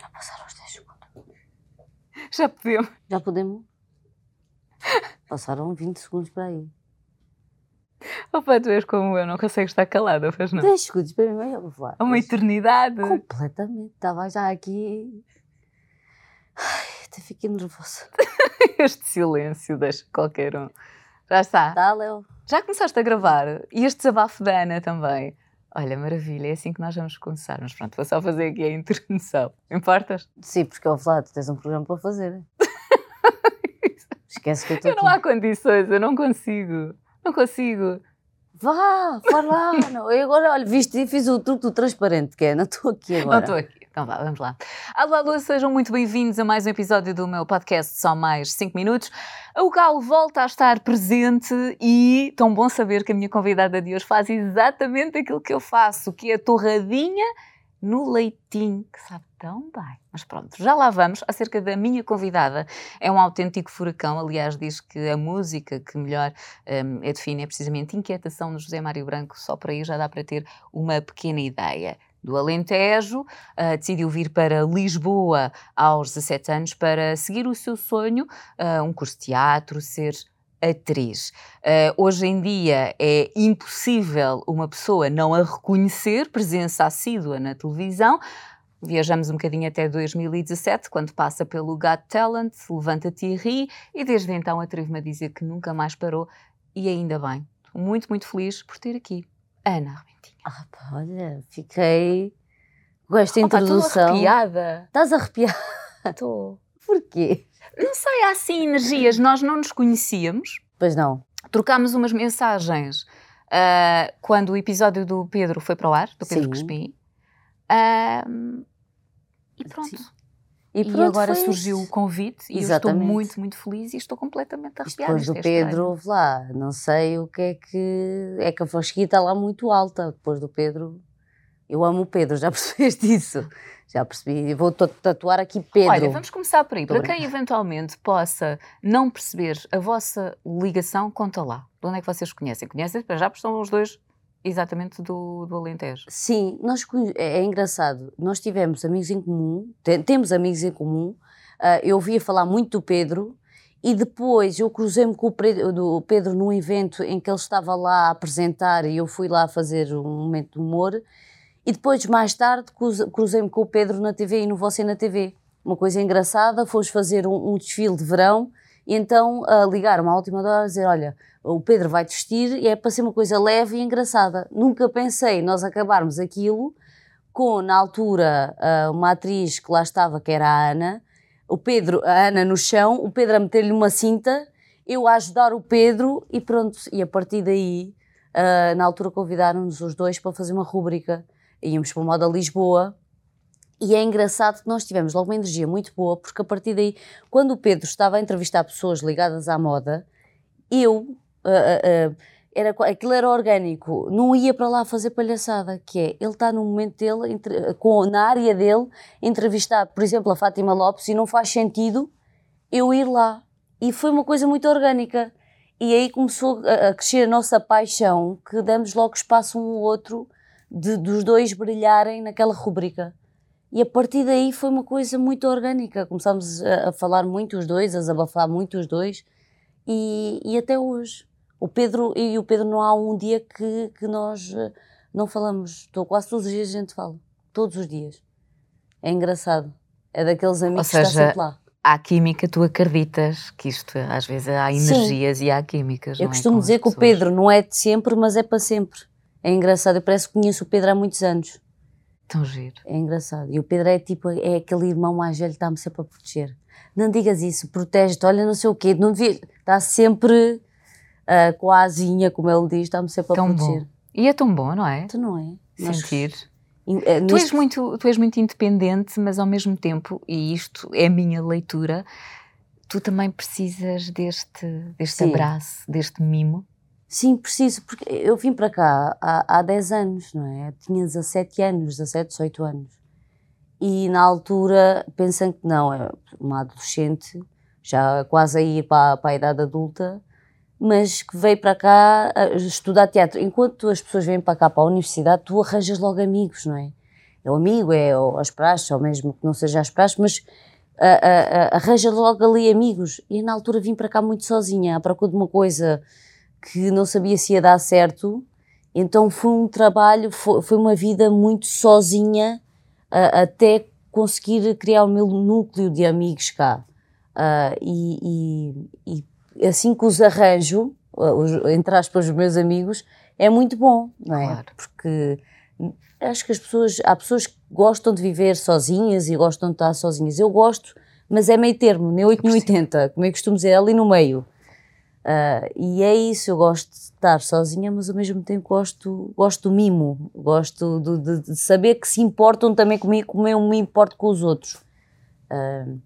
Já passaram os 10 segundos. Já podemos. Já podemos? Passaram 20 segundos para aí. Opa, tu és como eu, não consegues estar calada, pois não? 10 segundos para mim, eu vou falar. Há uma eternidade. Completamente. Estava já aqui. Ai, até fiquei nervosa. Este silêncio deixa qualquer um. Já está. Tá, Léo? Já começaste a gravar? E este desabafo da Ana também. Olha, maravilha, é assim que nós vamos começar. Mas pronto, vou só fazer aqui a introdução. Importas? Sim, porque vou falar, tu tens um programa para fazer. Esquece que eu estou Eu não há condições, eu não consigo. Não consigo. Vá, vai lá. Não, eu agora, olha, viste, fiz o truque do transparente, que é, não estou aqui agora. Não estou aqui. Então vá, vamos lá. Alô, alô, sejam muito bem-vindos a mais um episódio do meu podcast Só Mais 5 Minutos. O Galo volta a estar presente e tão bom saber que a minha convidada de hoje faz exatamente aquilo que eu faço, que é a torradinha no leitinho, que sabe tão bem. Mas pronto, já lá vamos. Acerca da minha convidada, é um autêntico furacão. Aliás, diz que a música que melhor um, é define é precisamente Inquietação no José Mário Branco. Só por aí já dá para ter uma pequena ideia. Do Alentejo, uh, decidiu vir para Lisboa aos 17 anos para seguir o seu sonho, uh, um curso de teatro, ser atriz. Uh, hoje em dia é impossível uma pessoa não a reconhecer, presença assídua na televisão. Viajamos um bocadinho até 2017, quando passa pelo Got Talent, Levanta-te e ri, e desde então atrevo-me a dizer que nunca mais parou, e ainda bem. Muito, muito feliz por ter aqui Ana Armentinha. Ah, pá, olha, fiquei com esta Opa, introdução. Estou arrepiada. Estás arrepiada? Estou. Porquê? Não sei, há assim energias, nós não nos conhecíamos, Pois não. trocámos umas mensagens ah, quando o episódio do Pedro foi para o ar, do Pedro Sim. Ah, e pronto. Sim. E, pronto, agora surgiu isso. o convite e eu estou Exatamente. muito, muito feliz e estou completamente arrepiada. depois do é Pedro, estranho. houve lá, não sei o que é que. É que a fasquia está lá muito alta. Depois do Pedro. Eu amo o Pedro, já percebeste isso? Já percebi. Vou ta- tatuar aqui Pedro. Olha, vamos começar por aí. Para quem eventualmente possa não perceber a vossa ligação, conta lá. De onde é que vocês conhecem? Conhecem? Para já, porque são os dois exatamente do, do Alentejo. Sim, nós é, é engraçado. Nós tivemos amigos em comum, te- temos amigos em comum. Ah, eu ouvia falar muito do Pedro e depois eu cruzei-me com o do Pedro num evento em que ele estava lá a apresentar e eu fui lá fazer um momento de humor. E depois, mais tarde, cruze- cruzei-me com o Pedro na TV e no Você na TV. Uma coisa engraçada, fomos fazer um, um desfile de verão e então ah, ligaram-me à última hora a dizer: Olha, o Pedro vai vestir e é para ser uma coisa leve e engraçada. Nunca pensei nós acabarmos aquilo com, na altura, ah, uma atriz que lá estava, que era a Ana, o Pedro, a Ana no chão, o Pedro a meter-lhe uma cinta, eu a ajudar o Pedro e pronto. E a partir daí, ah, na altura convidaram-nos os dois para fazer uma rúbrica. Íamos para o Moda Lisboa. E é engraçado que nós tivemos logo uma energia muito boa, porque a partir daí, quando o Pedro estava a entrevistar pessoas ligadas à moda, eu, ah, ah, era, aquilo era orgânico, não ia para lá fazer palhaçada, que é, ele está no momento dele, entre- com, na área dele, entrevistar, por exemplo, a Fátima Lopes, e não faz sentido eu ir lá. E foi uma coisa muito orgânica. E aí começou a, a crescer a nossa paixão, que demos logo espaço um ao outro, de, dos dois brilharem naquela rubrica. E a partir daí foi uma coisa muito orgânica. Começámos a, a falar muito os dois, a desabafar muito os dois, e, e até hoje. O Pedro e o Pedro não há um dia que, que nós eh, não falamos. Estou quase todos os dias a gente fala. Todos os dias. É engraçado. É daqueles amigos que está seja, sempre lá. Há química, tu acreditas que isto, às vezes, há Sim. energias e há químicas. Eu é, costumo as dizer que o. Pedro não é de sempre, mas é para sempre. É engraçado. Eu parece que conheço o Pedro há muitos anos. Tão giro. É engraçado. E o Pedro é tipo, é aquele irmão mais velho que está-me sempre a proteger. Não digas isso, protege-te, olha não sei o quê, não devia. Está sempre ah, com a asinha, como ele diz, está-me sempre a Tão proteger. bom. E é tão bom, não é? Tu não é? Sentir. eh, Tu és, muito, tu és muito independente, mas ao mesmo tempo, e isto é a minha leitura, tu também precisas deste, deste Sim. abraço, deste mimo. Sim, preciso, porque eu vim para cá há, há 10 anos, não é? Tinha 17 anos, 17, 18 anos. E na altura, pensando que não, é uma adolescente, já quase a ir para, para a idade adulta, mas que veio para cá a estudar teatro. Enquanto as pessoas vêm para cá, para a universidade, tu arranjas logo amigos, não é? é o amigo, é as praxes, ou mesmo que não seja as praxes, mas uh, uh, arranja logo ali amigos. E na altura vim para cá muito sozinha, à procura de uma coisa que não sabia se ia dar certo. Então foi um trabalho, foi, foi uma vida muito sozinha até conseguir criar o meu núcleo de amigos cá. E, e, e, assim que os arranjo, os, entre aspas, os meus amigos, é muito bom, não é? Claro. Porque acho que as pessoas, há pessoas que gostam de viver sozinhas e gostam de estar sozinhas. Eu gosto, mas é meio termo, nem 8 nem 80, como eu costumo dizer, é ali no meio. Uh, e é isso, eu gosto de estar sozinha, mas ao mesmo tempo gosto, gosto do mimo, gosto de, de, de saber que se importam também comigo como eu me importo com os outros. Uh,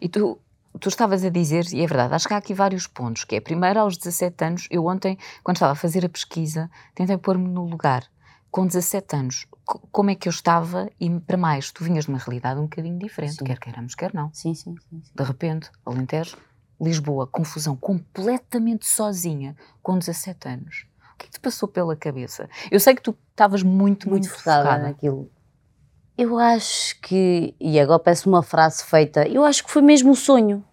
e tu, tu estavas a dizer, e é verdade, acho que há aqui vários pontos, que é, primeiro, aos 17 anos, eu ontem, quando estava a fazer a pesquisa, tentei pôr-me no lugar. Com 17 anos, como é que eu estava e, para mais, tu vinhas de uma realidade um bocadinho diferente, sim. quer queiramos, quer não. Sim, sim, sim, sim. De repente, Alentejo, Lisboa, confusão, completamente sozinha, com 17 anos. O que é que te passou pela cabeça? Eu sei que tu estavas muito, muito, muito focada, focada naquilo. Eu acho que, e agora peço uma frase feita, eu acho que foi mesmo o sonho.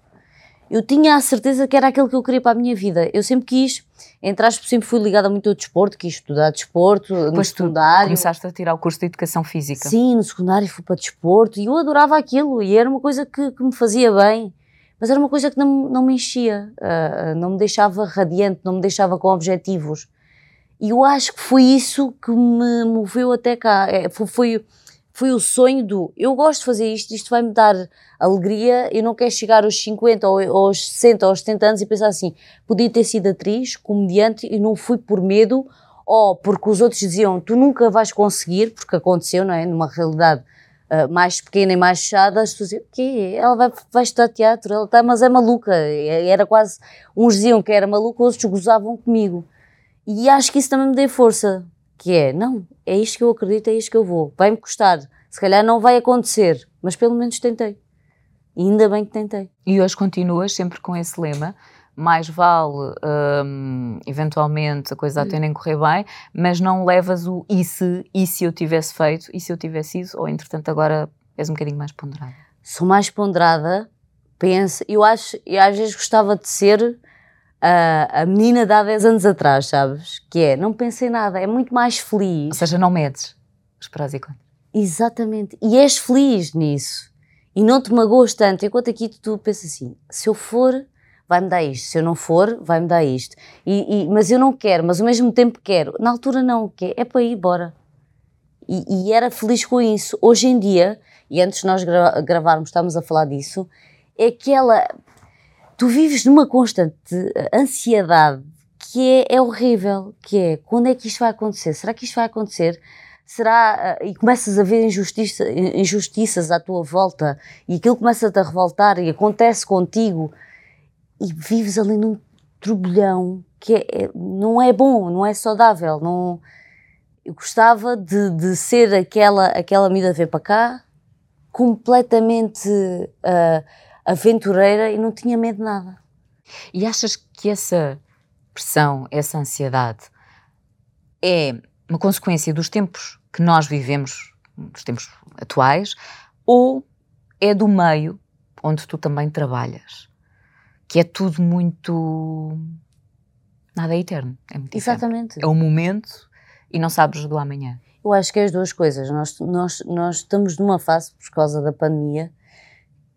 Eu tinha a certeza que era aquilo que eu queria para a minha vida. Eu sempre quis, entre aspas, sempre fui ligada muito ao desporto, quis estudar desporto, no pois secundário. começaste a tirar o curso de Educação Física. Sim, no secundário fui para desporto e eu adorava aquilo e era uma coisa que, que me fazia bem. Mas era uma coisa que não, não me enchia, uh, não me deixava radiante, não me deixava com objetivos. E eu acho que foi isso que me moveu até cá. É, foi, foi foi o sonho do eu gosto de fazer isto, isto vai-me dar alegria, eu não quero chegar aos 50 ou aos 60 ou aos 70 anos e pensar assim, podia ter sido atriz, comediante e não fui por medo ou porque os outros diziam tu nunca vais conseguir, porque aconteceu, não é? Numa realidade uh, mais pequena e mais fechada, as pessoas diziam, o quê? Ela vai, vai estudar teatro, ela está, mas é maluca. Era quase, uns diziam que era maluca, outros gozavam comigo. E acho que isso também me deu força, que é, não, é isto que eu acredito, é isto que eu vou. Vai-me custar, se calhar não vai acontecer, mas pelo menos tentei. E ainda bem que tentei. E hoje continuas sempre com esse lema, mais vale hum, eventualmente a coisa até nem correr bem, mas não levas o e se, e se eu tivesse feito, e se eu tivesse isso, ou entretanto agora és um bocadinho mais ponderada? Sou mais ponderada, penso, eu acho, eu às vezes gostava de ser a, a menina de há 10 anos atrás, sabes? Que é, não pensei nada, é muito mais feliz. Ou seja, não medes os prós e contras. Exatamente. E és feliz nisso. E não te magoas tanto. Enquanto aqui tu, pensas assim, se eu for, vai-me dar isto. Se eu não for, vai-me dar isto. E, e, mas eu não quero, mas ao mesmo tempo quero. Na altura não, que é, para ir, bora. E, e, era feliz com isso. Hoje em dia, e antes de nós gra gravarmos, estávamos a falar disso, é aquela tu vives numa constante ansiedade que é, é, horrível, que é quando é que isto vai acontecer? Será que isto vai acontecer? Será, uh, e começas a ver injustiça, injustiças à tua volta e aquilo começa-te a revoltar e acontece contigo e vives ali num turbilhão que é, é, não é bom, não é saudável, não... Eu gostava de, de ser aquela, aquela amiga ver para cá, completamente... Uh, aventureira e não tinha medo de nada. E achas que essa pressão, essa ansiedade é uma consequência dos tempos que nós vivemos, dos tempos atuais, ou é do meio onde tu também trabalhas? Que é tudo muito. Nada é eterno. É muito Exatamente. É o momento e não sabes do amanhã. Eu acho que é as duas coisas. Nós, nós, nós estamos numa fase, por causa da pandemia,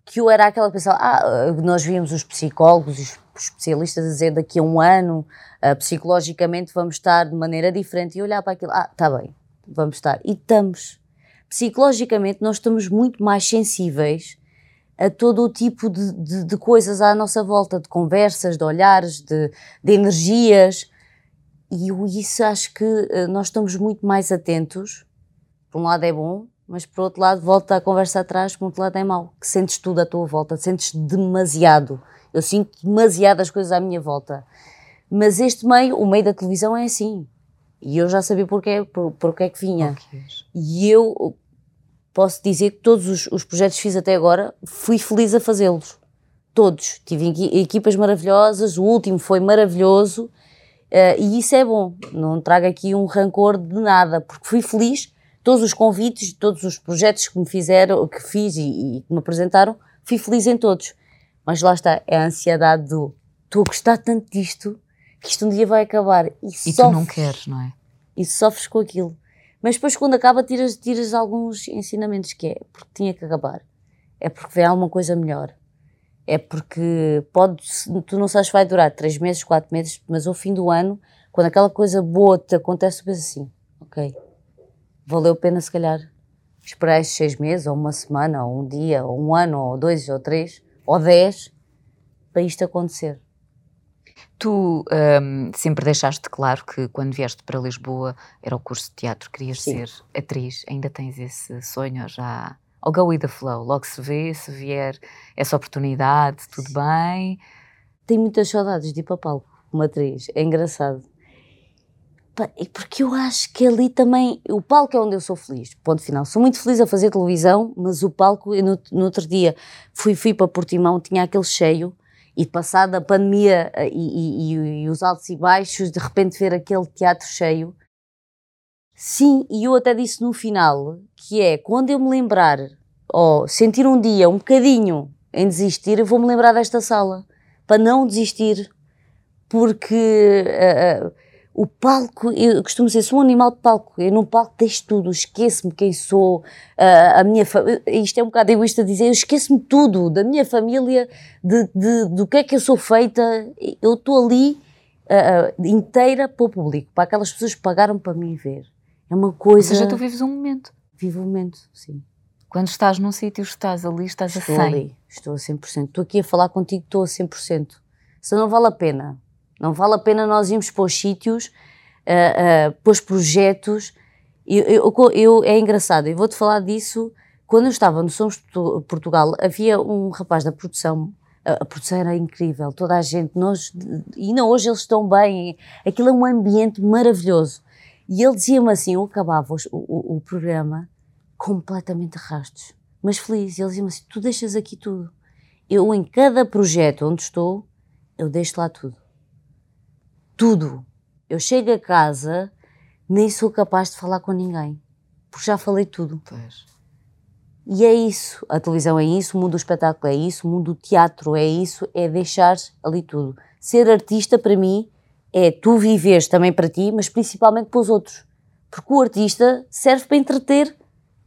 que eu era aquela pessoa, ah, nós víamos os psicólogos, os especialistas a dizer daqui a um ano, uh, psicologicamente vamos estar de maneira diferente, e olhar para aquilo, ah, está bem, vamos estar. E estamos. Psicologicamente nós estamos muito mais sensíveis a todo o tipo de, de, de coisas à nossa volta, de conversas, de olhares, de, de energias, e eu, isso acho que uh, nós estamos muito mais atentos, por um lado é bom, mas por outro lado volta a conversa atrás, por outro lado é mau, que sentes tudo à tua volta, sentes demasiado. Eu sinto demasiadas coisas à minha volta. Mas este meio, o meio da televisão é assim. E eu já sabia porquê, por, porquê é que vinha. Okay. E eu posso dizer que todos os, os projetos que fiz até agora, fui feliz a fazê-los. Todos. Tive equipas maravilhosas, o último foi maravilhoso. Uh, e isso é bom. Não trago aqui um rancor de nada, porque fui feliz todos os convites, todos os projetos que me fizeram, que fiz e, e que me apresentaram, fui feliz em todos. Mas lá está, é a ansiedade do estou a gostar tanto disto que isto um dia vai acabar. E, E sofres, tu não queres, não é? e sofres com aquilo. Mas depois, quando acaba, tiras, tiras alguns ensinamentos que é porque tinha que acabar. É porque vem alguma coisa melhor. É porque pode, tu não sabes se vai durar três meses, quatro meses, mas ao fim do ano, quando aquela coisa boa te acontece, tu pensas assim, ok, valeu a pena se calhar esperar esses seis meses, ou uma semana, ou um dia, ou um ano, ou dois, ou três, ou dez, para isto acontecer. Tu hum, sempre deixaste claro que quando vieste para Lisboa era o curso de teatro, querias Sim. ser atriz. Ainda tens esse sonho já? Ou go with the flow, logo se vê, se vier essa oportunidade, tudo bem. Tenho muitas saudades de ir para palco, como atriz, é engraçado. Porque eu acho que ali também, o palco é onde eu sou feliz, ponto final. Sou muito feliz a fazer televisão, mas o palco, eu no, no outro dia fui, fui para Portimão, tinha aquele cheio, e passada a pandemia eh, e, e- e- os altos e baixos, de repente ver aquele teatro cheio. Sim, e eu até disse no final, que é, quando eu me lembrar, ou sentir um dia um bocadinho em desistir, eu vou-me lembrar desta sala, para não desistir, porque ah, ah, o palco, eu costumo dizer, sou um animal de palco, eu no palco deixo tudo, esqueço-me quem sou, ah, a minha isto é um bocado egoísta dizer, eu esqueço-me tudo, da minha família, de, de- do que é que eu sou feita, eu estou ali ah, inteira para o público, para aquelas pessoas que pagaram para me ver. É uma Ou coisa. seja, tu vives um momento. Vivo o momento, sim. Quando estás num sítio, estás ali, estás Estou a 100. ali, estou a 100%. Estou aqui a falar contigo, estou a 100%. Se não vale a pena. Não vale a pena nós irmos para os sítios, ah, ah, para os projetos. Eu, eu- eu- é engraçado, eu vou-te falar disso. Quando eu estava no Sons de Portu- Portugal, havia um rapaz da produção, a, a produção era incrível, toda a gente, nós, e ainda hoje eles estão bem, aquilo é um ambiente maravilhoso. E ele dizia-me assim, eu acabava o, o- o programa completamente rastos, mas feliz. Ele dizia-me assim, tu deixas aqui tudo. Eu em cada projeto onde estou, eu deixo lá tudo. Tudo. Eu chego a casa, nem sou capaz de falar com ninguém, porque já falei tudo. Pois. E é isso, a televisão é isso, o mundo do espetáculo é isso, o mundo do teatro é isso, é deixar ali tudo. Ser artista para mim é tu viveres também para ti, mas principalmente para os outros. Porque o artista serve para entreter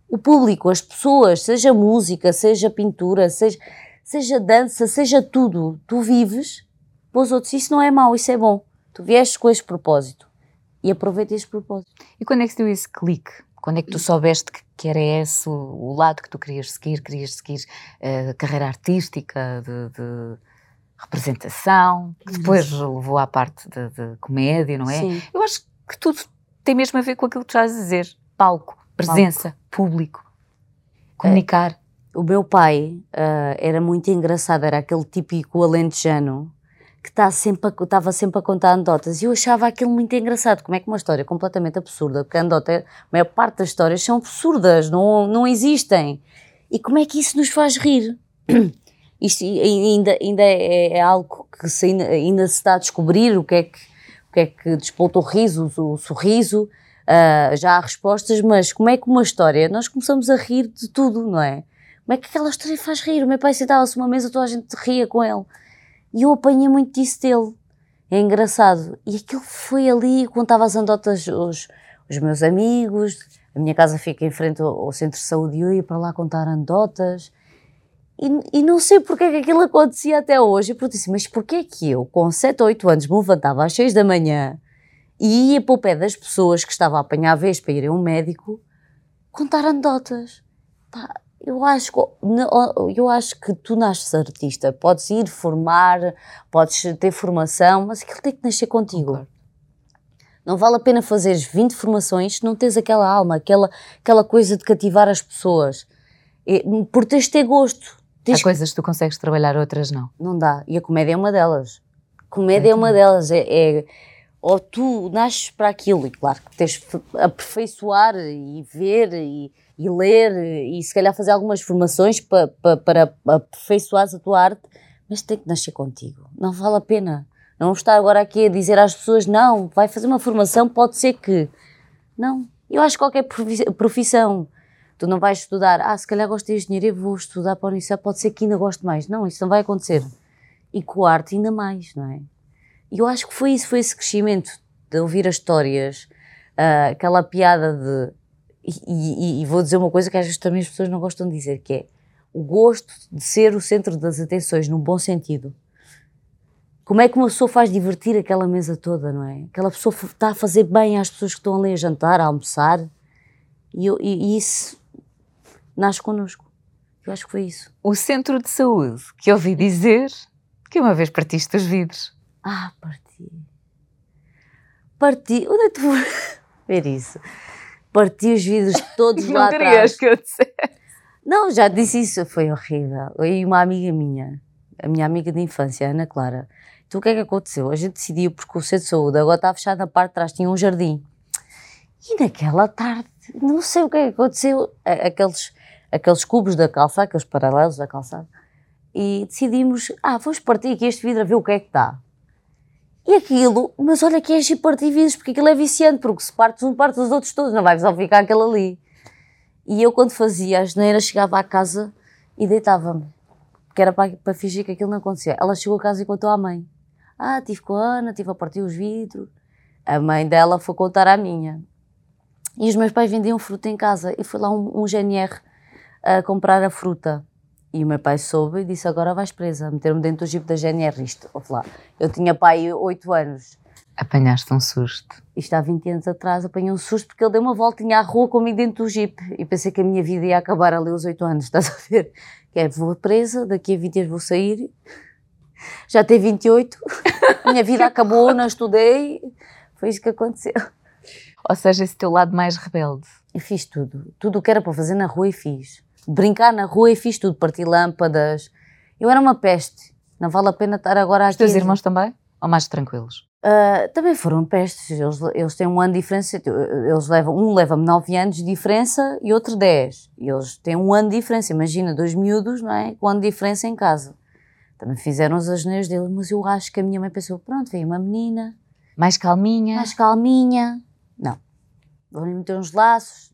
o público, as pessoas, seja música, seja pintura, seja, seja dança, seja tudo. Tu vives para os outros. Isso não é mau, isso é bom. Tu vieste com este propósito e aproveita este propósito. E quando é que se deu esse clique? Quando é que tu soubeste que, era esse o, lado que tu querias seguir? Querias seguir eh, a carreira artística, de, de representação, que depois levou à parte de, de comédia, não é? Sim. Eu acho que tudo tem mesmo a ver com aquilo que tu estás a dizer. Palco, presença, público, comunicar. O meu pai ah, era muito engraçado, era aquele típico alentejano que tá sempre a- estava sempre a contar anedotas e eu achava aquilo muito engraçado. Como é que uma história completamente absurda, porque a anedota, a maior parte das histórias são absurdas, não, não existem. E como é que isso nos faz rir? Isto ainda, ainda é, é algo que se ainda, se está a descobrir o que é que, o que, é que despolta o riso, o, o sorriso. Ah, já há respostas, mas como é que uma história, nós começamos a rir de tudo, não é? Como é que aquela história faz rir? O meu pai sentava-se numa mesa, toda a gente ria com ele. E eu apanhei muito disso dele. É engraçado. E aquilo foi ali, contava as anedotas aos, aos meus amigos. A minha casa fica em frente ao, ao centro de saúde e eu ia para lá contar anedotas. E, e não sei porque é que aquilo acontecia até hoje. Eu perguntei assim, mas porquê é que eu, com 7 ou 8 anos, me levantava às 6 da manhã e ia para o pé das pessoas que estavam a apanhar a vez para ir a um médico contar anedotas? Pá, eu acho, que, eu acho que tu nasces artista, podes ir formar, podes ter formação, mas aquilo tem que nascer contigo. Não vale a pena fazeres 20 formações se não tens aquela alma, aquela, aquela coisa de cativar as pessoas. E, por teres de ter gosto. Tens Há coisas que tu consegues trabalhar, outras não. não dá. E a comédia é uma delas. Comédia é uma delas. É, é- ou tu nasces para aquilo, e claro que tens de aperfeiçoar e ver e, e ler e se calhar fazer algumas formações pa, pa, para aperfeiçoares a tua arte, mas tem que nascer contigo. Não vale a pena. Não estar agora aqui a dizer às pessoas, não, vai fazer uma formação, pode ser que. Não, Eu acho que qualquer profissão, tu não vais estudar, ah, se calhar gosto de engenharia, vou estudar para a universidade, pode ser que ainda goste mais. Não, isso não vai acontecer. E com a arte ainda mais, não é? E eu acho que foi isso, foi esse crescimento de ouvir as histórias, uh, aquela piada de. E, e, e, vou dizer uma coisa que às vezes também as pessoas não gostam de dizer, que é o gosto de ser o centro das atenções, num bom sentido. Como é que uma pessoa faz divertir aquela mesa toda, não é? Aquela pessoa está a fazer bem às pessoas que estão ali a jantar, a almoçar, e, eu, e, isso nasce connosco. Eu acho que foi isso. O centro de saúde, que ouvi dizer que uma vez partiste os vidros. Ah, parti. Parti. Onde é que tu ver isso? Parti os vidros todos lá atrás. Não querias que eu dissesse. Não, já disse isso, foi horrível. Eu e uma amiga minha, a minha amiga de infância, Ana Clara. Então o que é que aconteceu? A gente decidiu, porque o centro de saúde agora está fechado na parte de trás, tinha um jardim. E naquela tarde, não sei o que é que aconteceu, aqueles, aqueles cubos da calçada, aqueles paralelos da calçada, e decidimos, ah, vamos partir aqui este vidro a ver o que é que está. E aquilo, mas olha que é vidros, porque aquilo é viciante, porque se partes um, partes os outros todos, não vai só ficar aquele ali. E eu, quando fazia a geneira, chegava à casa e deitava-me, que era para, para fingir que aquilo não acontecia. Ela chegou a casa e contou à mãe: Ah, tive com a Ana, tive a partir os vidros. A mãe dela foi contar à minha. E os meus pais vendiam fruta em casa e foi lá um, um GNR a comprar a fruta. E o meu pai soube e disse: Agora vais presa, meter-me dentro do jipe da GNR. Isto, lá. Eu tinha pai 8 anos. Apanhaste um susto. Isto há 20 anos atrás, apanhei um susto porque ele deu uma voltinha à rua comigo dentro do jipe. E pensei que a minha vida ia acabar ali aos 8 anos, estás a ver? Que é, vou presa, daqui a 20 anos vou sair. Já tenho 28, minha vida acabou, não estudei. Foi isso que aconteceu. Ou seja, esse teu lado mais rebelde. Eu fiz tudo. Tudo o que era para fazer na rua e fiz brincar na rua e fiz tudo, parti lâmpadas. Eu era uma peste. Não vale a pena estar agora aqui. Os teus irmãos também? Ou mais tranquilos? Uh, também foram pestes. Eles, eles têm um ano de diferença. Eles levam, um leva-me 9 anos de diferença e outro 10. E eles têm um ano de diferença. Imagina, dois miúdos, não é? Com um ano de diferença em casa. Também fizeram os ageneiros deles, mas eu acho que a minha mãe pensou: pronto, veio uma menina. Mais calminha. Mais calminha. Não vão-lhe meter uns laços.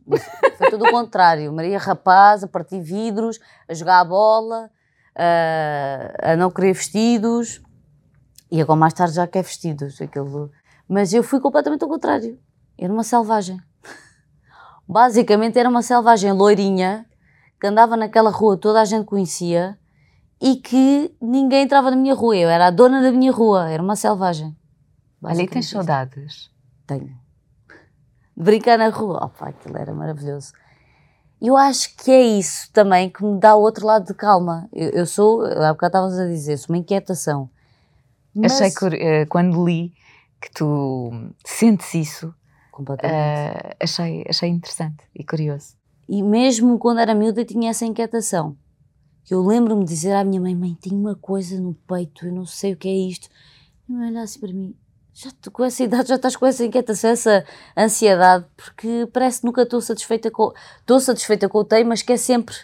Foi tudo o contrário. Maria Rapaz a partir vidros, a jogar a bola, a, a não querer vestidos. E agora mais tarde já quer vestidos. Aquilo. Mas eu fui completamente ao contrário. Era uma selvagem. Basicamente era uma selvagem loirinha que andava naquela rua, toda a gente conhecia e que ninguém entrava na minha rua. Eu era a dona da minha rua, era uma selvagem. Ali tens saudades? Tenho de brincar na rua. Opa, aquilo era maravilhoso. Eu acho que é isso também que me dá o outro lado de calma. Eu, eu sou, há bocado estavas a dizer, sou uma inquietação. Mas... Achei que uh, quando li que tu sentes isso, uh, achei, achei interessante e curioso. E mesmo quando era miúda eu tinha essa inquietação. Eu lembro-me de dizer à minha mãe, mãe, tenho uma coisa no peito, eu não sei o que é isto. E ela olhasse para mim, já com essa idade já estás com essa inquietação, essa ansiedade, porque parece que nunca estou satisfeita com estou satisfeita com o tema, mas quer sempre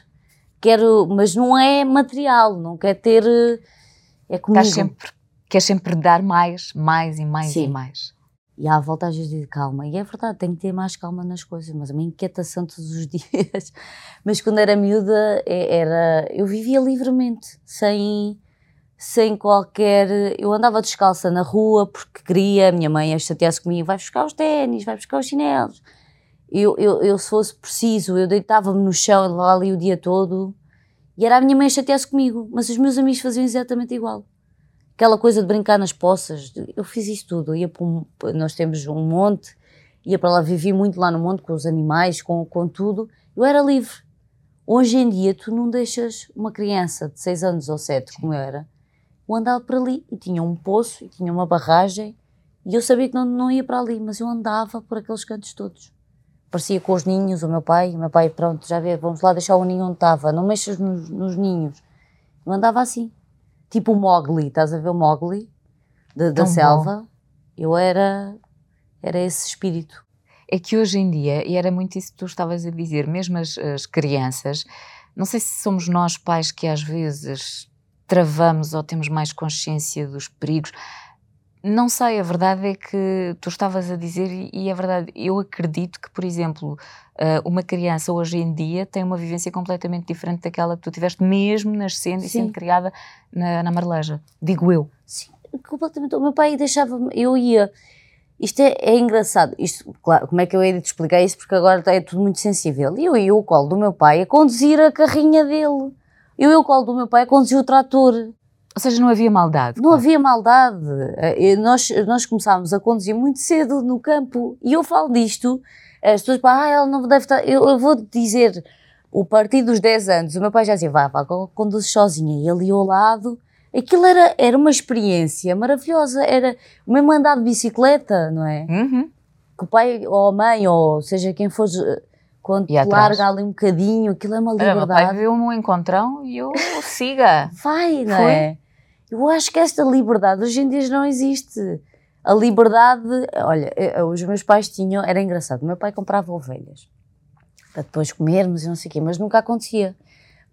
quero, mas não é material, não quer ter é comigo. Estás sempre, quer sempre dar mais, mais e mais Sim. e mais. E à volta às vezes digo calma, e é verdade, tenho que ter mais calma nas coisas, mas é uma inquietação todos os dias. Mas quando era miúda, é, era, eu vivia livremente, sem sem qualquer. Eu andava descalça na rua porque queria, minha mãe a chatear-se comigo: vai buscar os ténis, vai buscar os chinelos. Eu, eu, eu se fosse preciso, eu deitava-me no chão ali o dia todo e era a minha mãe a chatear-se comigo, mas os meus amigos faziam exatamente igual. Aquela coisa de brincar nas poças, eu fiz isso tudo. Ia um, nós temos um monte, ia para lá, vivi muito lá no monte com os animais, com, com tudo. Eu era livre. Hoje em dia, tu não deixas uma criança de 6 anos ou 7, como eu era, eu andava por ali e tinha um poço e tinha uma barragem e eu sabia que não, não ia para ali, mas eu andava por aqueles cantos todos. Parecia com os ninhos, o meu pai, o meu pai, pronto, já vê, vamos lá deixar o ninho onde estava, não mexas nos, nos ninhos. Eu andava assim, tipo o Mowgli, estás a ver o Mowgli da, da selva? Bom. Eu era, era esse espírito. É que hoje em dia, e era muito isso que tu estavas a dizer, mesmo as, as crianças, não sei se somos nós pais que às vezes travamos ou temos mais consciência dos perigos. Não sei, a verdade é que tu estavas a dizer, e é verdade, eu acredito que, por exemplo, uh, uma criança hoje em dia tem uma vivência completamente diferente daquela que tu tiveste, mesmo nascendo Sim. e sendo criada na, na Marleja, digo eu. Sim, completamente. O meu pai deixava-me, eu ia. Isto é, é, engraçado. Isto, claro, como é que eu ia te explicar isso? Porque agora é tudo muito sensível. Eu ia o colo do meu pai a conduzir a carrinha dele. Eu o colo do meu pai a conduzir o trator. Ou seja, não havia maldade. Não claro. havia maldade. Eh, nós, nós começámos a conduzir muito cedo no campo. E eu falo disto, as pessoas, pá, ah, ela não deve estar. Eu, eu vou dizer, o partir dos 10 anos, o meu pai já dizia, vá, vá, conduz sozinha. E ia ao lado. Aquilo era, era uma experiência maravilhosa. Era o mesmo andar de bicicleta, não é? Uhum. Que o pai ou a mãe, ou seja quem for, quando te larga ali um bocadinho, aquilo é uma liberdade. Olha, meu pai viu-me um encontrão e eu siga. Vai, não Foi? é? Eu acho que esta liberdade hoje em dia não existe. A liberdade, olha, eh, os meus pais tinham, era engraçado, o meu pai comprava ovelhas para depois comermos e não sei o quê, mas nunca acontecia.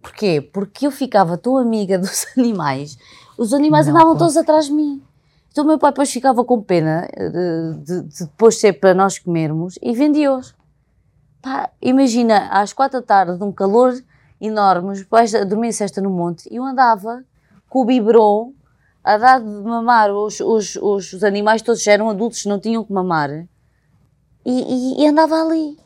Porquê? Porque eu ficava tão amiga dos animais, os animais não, andavam todos atrás de mim. Então o meu pai depois ficava com pena de, de, de depois ser para nós comermos e vendia-os. Imagina, às quatro da tarde, de um calor enorme, os pais dormiam cesta no monte e eu andava com o biberon a dar de mamar, os, os, os, os animais todos já eram adultos, não tinham que mamar, e, e, e, andava ali.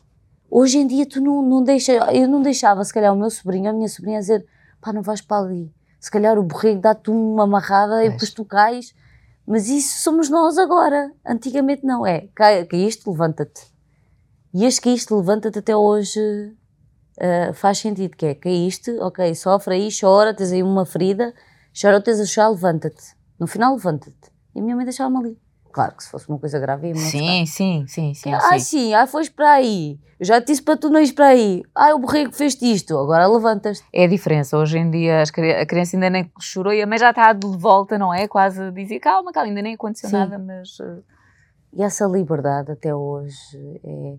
Hoje em dia tu não, não deixa, eu não deixava se calhar o meu sobrinho, a minha sobrinha a dizer, pá não vais para ali, se calhar o borrego dá-te uma amarrada e depois tu cais, mas isso somos nós agora, antigamente não, é, caíste, levanta-te. E este caíste, levanta-te até hoje uh, faz sentido, que é, caíste, ok, sofre aí, chora, tens aí uma ferida, Chora, tens a chá, levanta-te. No final, levanta-te. E a minha mãe deixava-me ali. Claro que se fosse uma coisa grave ia-me Sim, sim, sim, sim. Ah, sim, ah, foste para aí. Eu já te disse para tu não ires para aí. Ah, o borrego fez isto, agora levantas-te. É a diferença. Hoje em dia a criança ainda nem chorou e a mãe já está de volta, não é? Quase a dizer, calma, calma, ainda nem aconteceu nada, mas... Eh, e essa liberdade até hoje é...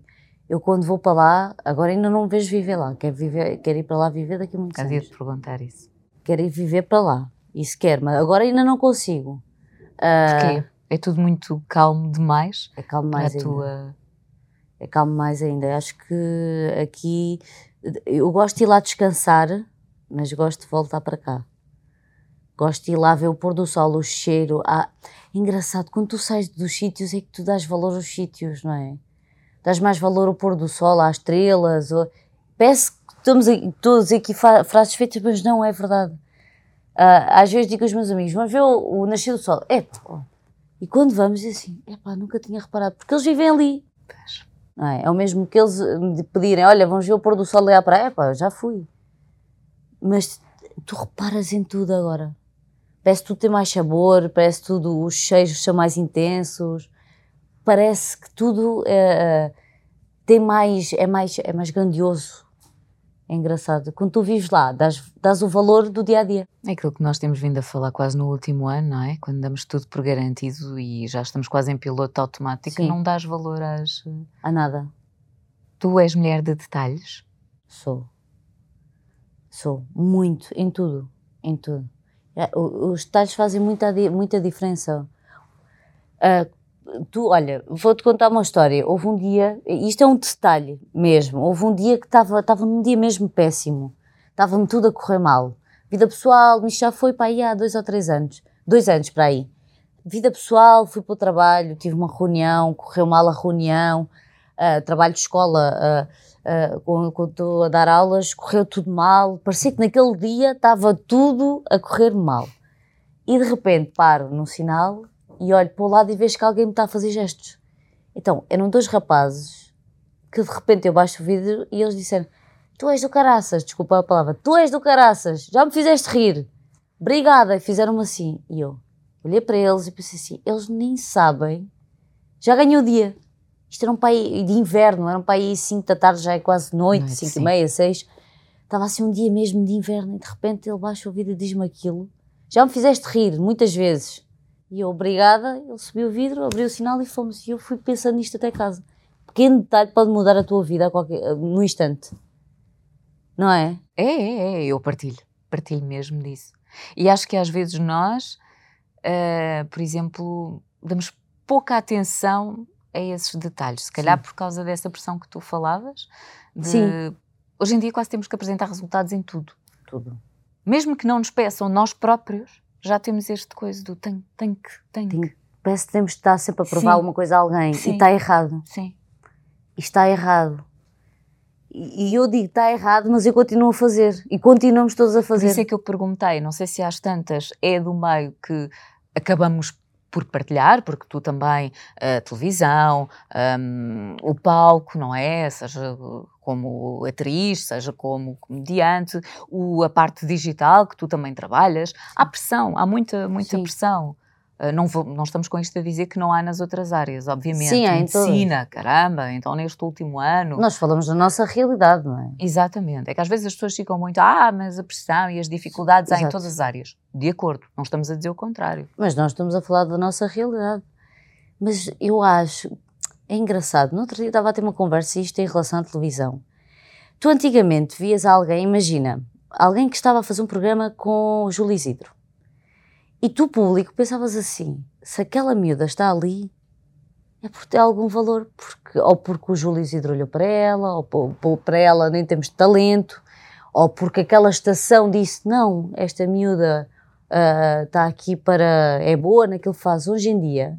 Eu quando vou para lá, agora ainda não me vejo viver lá. Quero, viver, quero ir para lá viver daqui a muitos Quase anos. Quero perguntar isso. Quero ir viver para lá. Isso quer, mas agora ainda não consigo. Uh, Porquê? É tudo muito calmo demais? É calmo mais ainda. Tua... É calmo mais ainda. Acho que aqui eu gosto de ir lá descansar, mas gosto de voltar para cá. Gosto de ir lá ver o pôr do sol, o cheiro. Ah, engraçado, quando tu sais dos sítios é que tu dás valor aos sítios, não é? Dás mais valor ao pôr do sol, às estrelas. Ou... Parece que estamos aqui, todos aqui frases feitas, mas não é verdade. Uh, às vezes digo aos meus amigos, vamos ver o, o nascer do sol. É, e quando vamos, é assim, é pá, nunca tinha reparado, porque eles vivem ali. Não é? é o mesmo que eles me pedirem, olha, vamos ver o pôr do sol ali à praia. É pá, já fui. Mas tu reparas em tudo agora. Parece que tudo tem mais sabor, parece que tudo, os cheiros são mais intensos, parece que tudo é, tem mais, é mais, é mais grandioso. É engraçado. Quando tu vives lá, dás, dás o valor do dia a dia. É aquilo que nós temos vindo a falar quase no último ano, não é? Quando damos tudo por garantido e já estamos quase em piloto automático, Sim. não dás valor às. A nada. Tu és mulher de detalhes? Sou. Sou. Muito. Em tudo. Em tudo. Os detalhes fazem muita, muita diferença. Uh, tu, olha, vou-te contar uma história. Houve um dia, isto é um detalhe mesmo, houve um dia que estava, estava num dia mesmo péssimo. Estava-me tudo a correr mal. Vida pessoal, isto já foi para aí há dois ou três anos. Dois anos para aí. Vida pessoal, fui para o trabalho, tive uma reunião, correu mal a reunião, uh, trabalho de escola, uh, uh, quando estou a dar aulas, correu tudo mal. Parecia que naquele dia estava tudo a correr mal. E de repente paro no sinal e olho para o lado e vejo que alguém me está a fazer gestos. Então, eram dois rapazes que de repente eu baixo o vidro e eles disseram: Tu és do caraças, desculpa a palavra, tu és do caraças, já me fizeste rir, obrigada. E fizeram-me assim. E eu olhei para eles e pensei assim: eles nem sabem, já ganhou o dia. Isto era um pai de inverno, era um pai 5 da tarde, já é quase noite, 5 e meia, 6. Estava assim um dia mesmo de inverno e de repente ele baixa o vidro e diz-me aquilo. Já me fizeste rir muitas vezes. E eu, obrigada, ele subiu o vidro, abriu o sinal e fomos. E eu fui pensando nisto até casa. Pequeno detalhe pode mudar a tua vida a qualquer, no instante. Não é? É, é, é. Eu partilho. Partilho mesmo disso. E acho que às vezes nós, uh, por exemplo, damos pouca atenção a esses detalhes. Se calhar Sim. por causa dessa pressão que tu falavas. De... Sim. Hoje em dia quase temos que apresentar resultados em tudo. Tudo. Mesmo que não nos peçam nós próprios, já temos este coisa do tem, tem que, tem, que. Parece que temos de estar sempre a provar Sim. alguma coisa a alguém Sim. e está errado. Sim. E está errado. E eu digo, está errado, mas eu continuo a fazer. E continuamos todos a fazer. Por isso é que eu perguntei, não sei se às tantas é do meio que acabamos por partilhar, porque tu também, a televisão, um, o palco, não é? Seja como atriz, seja como comediante, o, a parte digital que tu também trabalhas, há pressão, há muita, muita pressão. Ah, não, vou, não, estamos com isto a dizer que não há nas outras áreas, obviamente. Sim, é Medicina, caramba, então neste último ano. Nós falamos da nossa realidade, não é? Exatamente. É que às vezes as pessoas ficam muito, ah, mas a pressão e as dificuldades Exato. há em todas as áreas. De acordo, não estamos a dizer o contrário. Mas nós estamos a falar da nossa realidade. Mas eu acho, é engraçado, no outro dia estava a ter uma conversa, isto em relação à televisão. Tu antigamente vias alguém, imagina, alguém que estava a fazer um programa com o Júlio Isidro e tu, público, pensavas assim: se aquela miúda está ali, é por ter algum valor, porque, ou porque o Júlio Isidro olhou para ela, ou para ela nem temos talento, ou porque aquela estação disse: não, esta miúda uh, está aqui para. é boa naquilo que faz. Hoje em dia,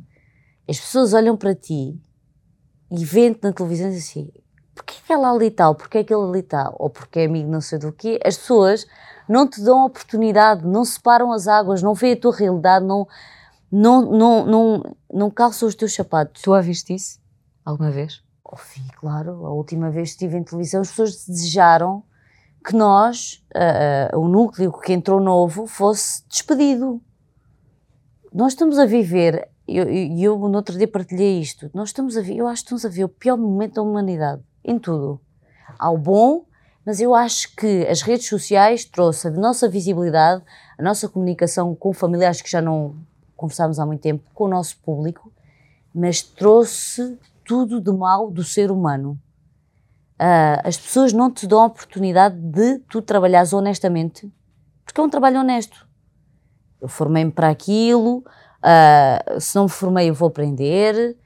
as pessoas olham para ti e vêem-te na televisão assim: porquê que ela ali tal? Porquê que ele ali tal? Ou porque é amigo não sei do quê? As pessoas não te dão oportunidade, não separam as águas, não veem a tua realidade, não, não, não, não, não calçam os teus sapatos. Tu a viste isso alguma vez? Oh, claro. A última vez que estive em televisão, as pessoas desejaram que nós, uh, uh, o núcleo que entrou novo, fosse despedido. Nós estamos a viver, e eu, eu, eu, no outro dia partilhei isto, nós estamos a ver, eu acho que estamos a ver o pior momento da humanidade, em tudo. Há o bom mas eu acho que as redes sociais trouxe a nossa visibilidade, a nossa comunicação com familiares que já não conversámos há muito tempo, com o nosso público, mas trouxe tudo de mal do ser humano. Uh, as pessoas não te dão a oportunidade de tu trabalhares honestamente, porque é um trabalho honesto. Eu formei-me para aquilo, uh, se não me formei eu vou aprender,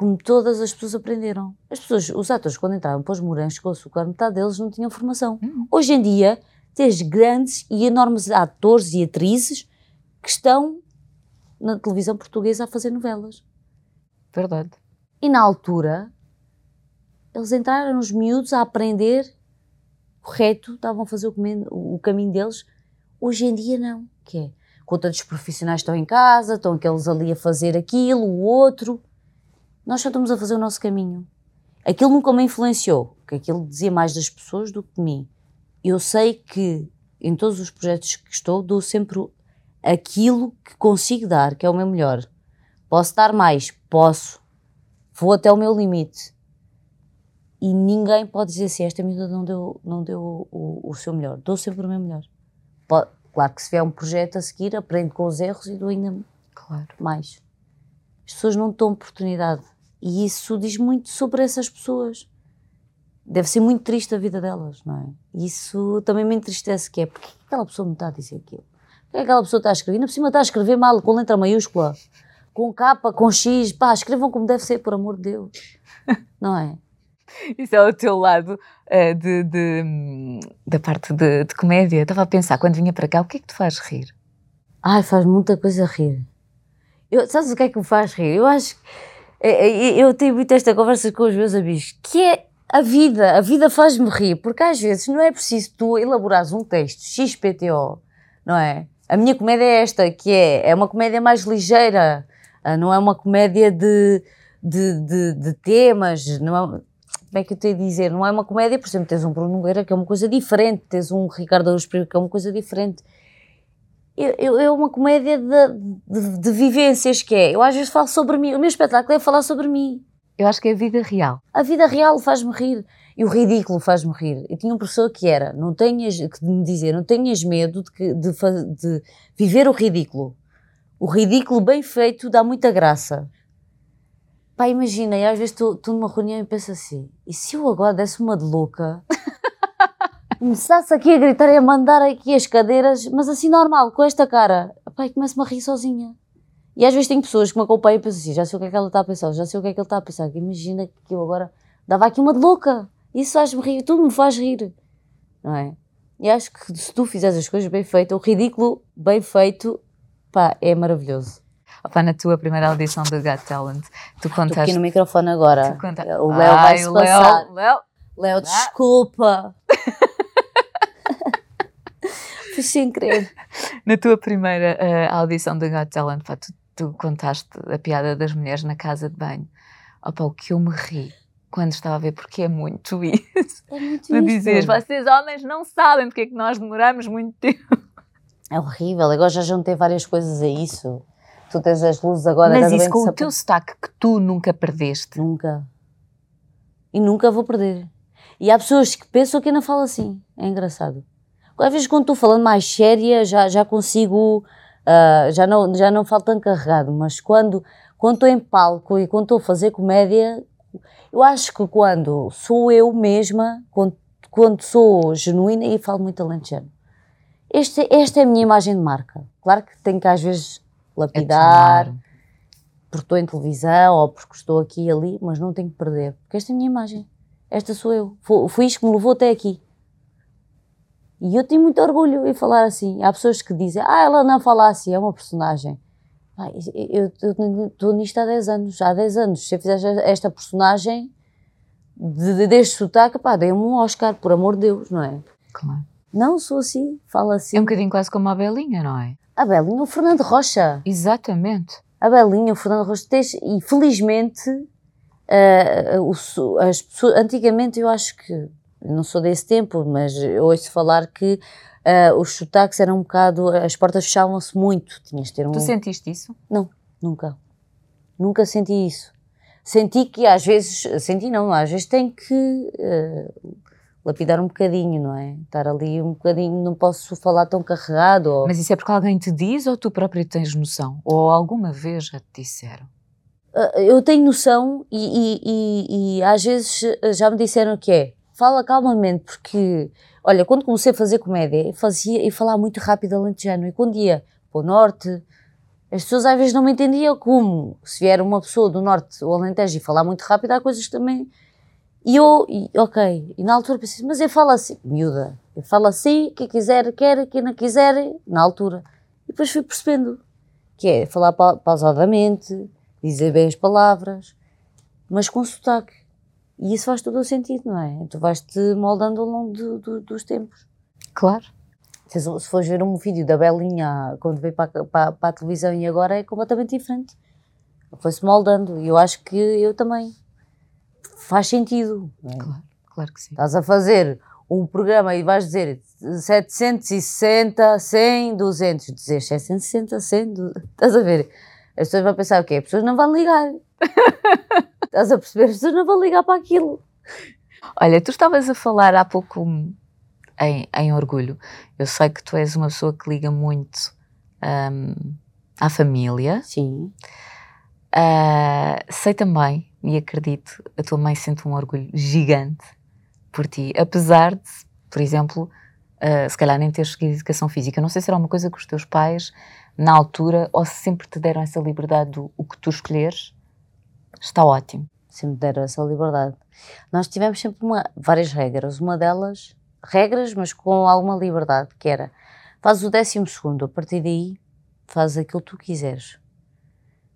como todas as pessoas aprenderam. As pessoas, os atores, quando entravam para os morangos com açúcar, metade deles não tinham formação. Hum. Hoje em dia, tens grandes e enormes atores e atrizes que estão na televisão portuguesa a fazer novelas. Verdade. E na altura, eles entraram nos miúdos a aprender correto, estavam a fazer o caminho, o caminho deles. Hoje em dia, não. Que é, quando os profissionais estão em casa, estão aqueles ali a fazer aquilo, o outro nós só estamos a fazer o nosso caminho. Aquilo nunca me influenciou, que aquilo dizia mais das pessoas do que de mim. Eu sei que em todos os projetos que estou, dou sempre aquilo que consigo dar, que é o meu melhor. Posso dar mais? Posso. Vou até o meu limite. E ninguém pode dizer assim: esta miúda não deu, não deu o, o, seu melhor. Dou sempre o meu melhor. Pode, claro que se vier um projeto a seguir, aprendo com os erros e dou ainda claro. mais. As pessoas não dão oportunidade. E isso diz muito sobre essas pessoas. Deve ser muito triste a vida delas, não é? Isso também me entristece, que é porque aquela pessoa me está a dizer aquilo? Porque aquela pessoa está a escrever? Ainda por cima está a escrever mal, com letra maiúscula, com capa, com X, pá, escrevam como deve ser, por amor de Deus. Não é? Isso é o teu lado uh, de, de, da parte de, de comédia. Estava a pensar, quando vinha para cá, o que é que te faz rir? Ai, faz muita coisa rir. Eu, sabes o que é que me faz rir? Eu acho que eu tenho muito esta conversa com os meus amigos, que é a vida. A vida faz-me rir, porque às vezes não é preciso tu elaborares um texto XPTO, não é? A minha comédia é esta, que é, é uma comédia mais ligeira, ah, não é uma comédia de, de, de, de temas, não é, como é que eu tenho a dizer? Não é uma comédia, por exemplo, tens um Bruno Nogueira que é uma coisa diferente, tens um Ricardo Araújo que é uma coisa diferente é uma comédia de, de, de, vivências que é. Eu às vezes falo sobre mim, o meu espetáculo é falar sobre mim. Eu acho que é a vida real. A vida real faz-me rir. E o ridículo faz-me rir. Eu tinha um professor que era, não tenhas, que me dizia, não tenhas medo de, de, de viver o ridículo. O ridículo bem feito dá muita graça. Pá, imagina, e às vezes estou numa reunião e penso assim, e se eu agora desse uma de louca começasse aqui a gritar e a mandar aqui as cadeiras, mas assim normal, com esta cara. Pai, começo-me a rir sozinha. E às vezes tem pessoas que me acompanham e pensam assim, já sei o que é que ela está a pensar, já sei o que é que ele está a pensar. Imagina que eu agora dava aqui uma de louca. Isso faz-me rir, tudo me faz rir. Não é? E acho que se tu fizeres as coisas bem feitas, o ridículo bem feito, pá, é maravilhoso. Opa, na tua primeira audição do Got Talent, tu Estou contaste... aqui no microfone agora. tu conta- O Léo Ai, vai-se passar. Léo, Léo, desculpa. Fiz sem querer. Na tua primeira eh, audição do Got Talent, pá, tu, tu contaste a piada das mulheres na casa de banho. Opa, o que eu me ri quando estava a ver, porque é muito isso. É muito Tu isto. dizias, vocês homens não sabem porque é que nós demoramos muito tempo. É horrível. Agora já juntei várias coisas a isso. Tu tens as luzes agora. Mas isso com o teu sotaque que tu nunca perdeste. Nunca. E nunca vou perder. E há pessoas que pensam que ainda falo assim. É engraçado. Às vezes quando estou falando mais séria já, já consigo, ah, já, não, já não falo tão carregado, mas quando quando estou em palco e quando estou a fazer comédia, eu acho que quando sou eu mesma, quando, quando sou genuína e falo muito alentejano. Este, esta é a minha imagem de marca. Claro que tenho que às vezes lapidar, Atenuar. porque estou em televisão ou porque estou aqui e ali, mas não tenho que perder, porque esta é a minha imagem. Esta sou eu. Foi, foi isto que me levou até aqui. E eu tenho muito orgulho em falar assim. Há pessoas que dizem, ah, ela não fala assim, é uma personagem. Ah, eu estou nisto há 10 anos, há 10 anos. Se eu fizer esta personagem de, de, deste sotaque, pá, dei-me um Oscar, por amor de Deus, não é? Claro. Não, sou assim, falo assim. É um bocadinho quase como a Belinha, não é? A Belinha, o Fernando Rocha. Exatamente. a Belinha, o Fernando Rocha, e felizmente, ah, o as pessoas, antigamente eu acho que, não sou desse tempo, mas ouço falar que ah, os sotaques eram um bocado, as portas fechavam-se muito, tinhas de ter um... Tu sentiste isso? Nunca, nunca senti isso. Senti que às vezes, senti não, às vezes tem que ah, lapidar um bocadinho, não é? Estar ali um bocadinho, não posso falar tão carregado, ou... Mas isso é porque alguém te diz ou tu próprio tens noção? Ou alguma vez já te disseram? Uh, eu tenho noção e, e- e- e às vezes uh, já me disseram que é fala calmamente porque olha quando comecei a fazer comédia fazia e falava muito rápido alentejano e quando ia para o norte as pessoas às vezes não me entendiam como se vier uma pessoa do norte ou alentejo e falar muito rápido há coisas que também e eu e, ok e na altura pensei mas eu falo assim miúda eu falo assim quem quiser quer quem não quiser na altura e depois fui percebendo que é falar pa- pausadamente dizer bem as palavras, mas com sotaque. E isso faz todo o sentido, não é? Tu vais-te moldando ao longo do- do- dos tempos. Claro. Se, se fores ver um vídeo da Belinha quando veio para, a- para, para a televisão e agora é completamente diferente. Foi-se moldando e eu acho que eu também. Faz sentido. não é? Claro, claro que sim. Estás a fazer um programa e vais dizer 760, 100, 200. Dizer 760, 100, 200. Estás a ver? As pessoas vão pensar o quê? As pessoas não vão ligar. Estás a perceber? As não vão ligar para aquilo. Olha, tu estavas a falar há pouco em, em orgulho. Eu sei que tu és uma pessoa que liga muito hum, à família. Sim. Ah, sei também, e acredito, a tua mãe sente um orgulho gigante por ti, apesar de, por exemplo, ah, se calhar nem teres seguido educação física. Não sei se era uma coisa que os teus pais, na altura, ou se sempre te deram essa liberdade do o que tu escolheres, está ótimo. Sempre deram essa liberdade. Nós tivemos sempre uma- várias regras. Uma delas, regras, mas com alguma liberdade, que era faz o décimo segundo, a partir daí faz aquilo que tu quiseres.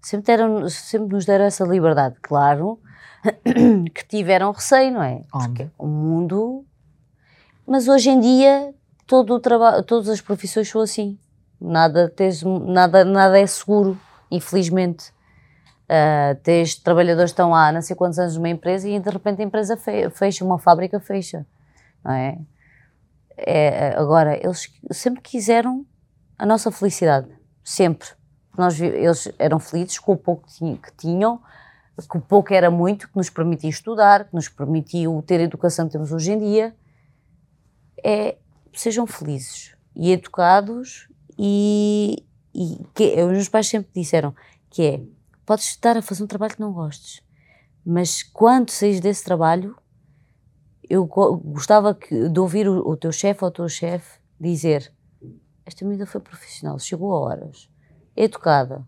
Sempre, deram, sempre nos deram essa liberdade. Claro que tiveram receio, não é? Óbvio. o mundo. Mas hoje em dia todo o trabalho, todas as profissões são assim. Nada, tens, nada, nada é seguro, infelizmente. Ah, tens trabalhadores que estão há não sei quantos anos numa empresa e de repente a empresa fe- fecha, uma fábrica fecha. Não é? É, agora, eles sempre quiseram a nossa felicidade. Sempre. Nós, eles eram felizes com o pouco que tinham- que o pouco era muito, que nos permitia estudar, que nos permitiu ter a educação que temos hoje em dia. É, sejam felizes e educados e, e que, os meus pais sempre disseram que é, podes estar a fazer um trabalho que não gostes, mas quando saís desse trabalho, eu go- gostava que- de ouvir o, o teu chefe ou o teu chefe dizer esta menina foi profissional, chegou a horas, é educada,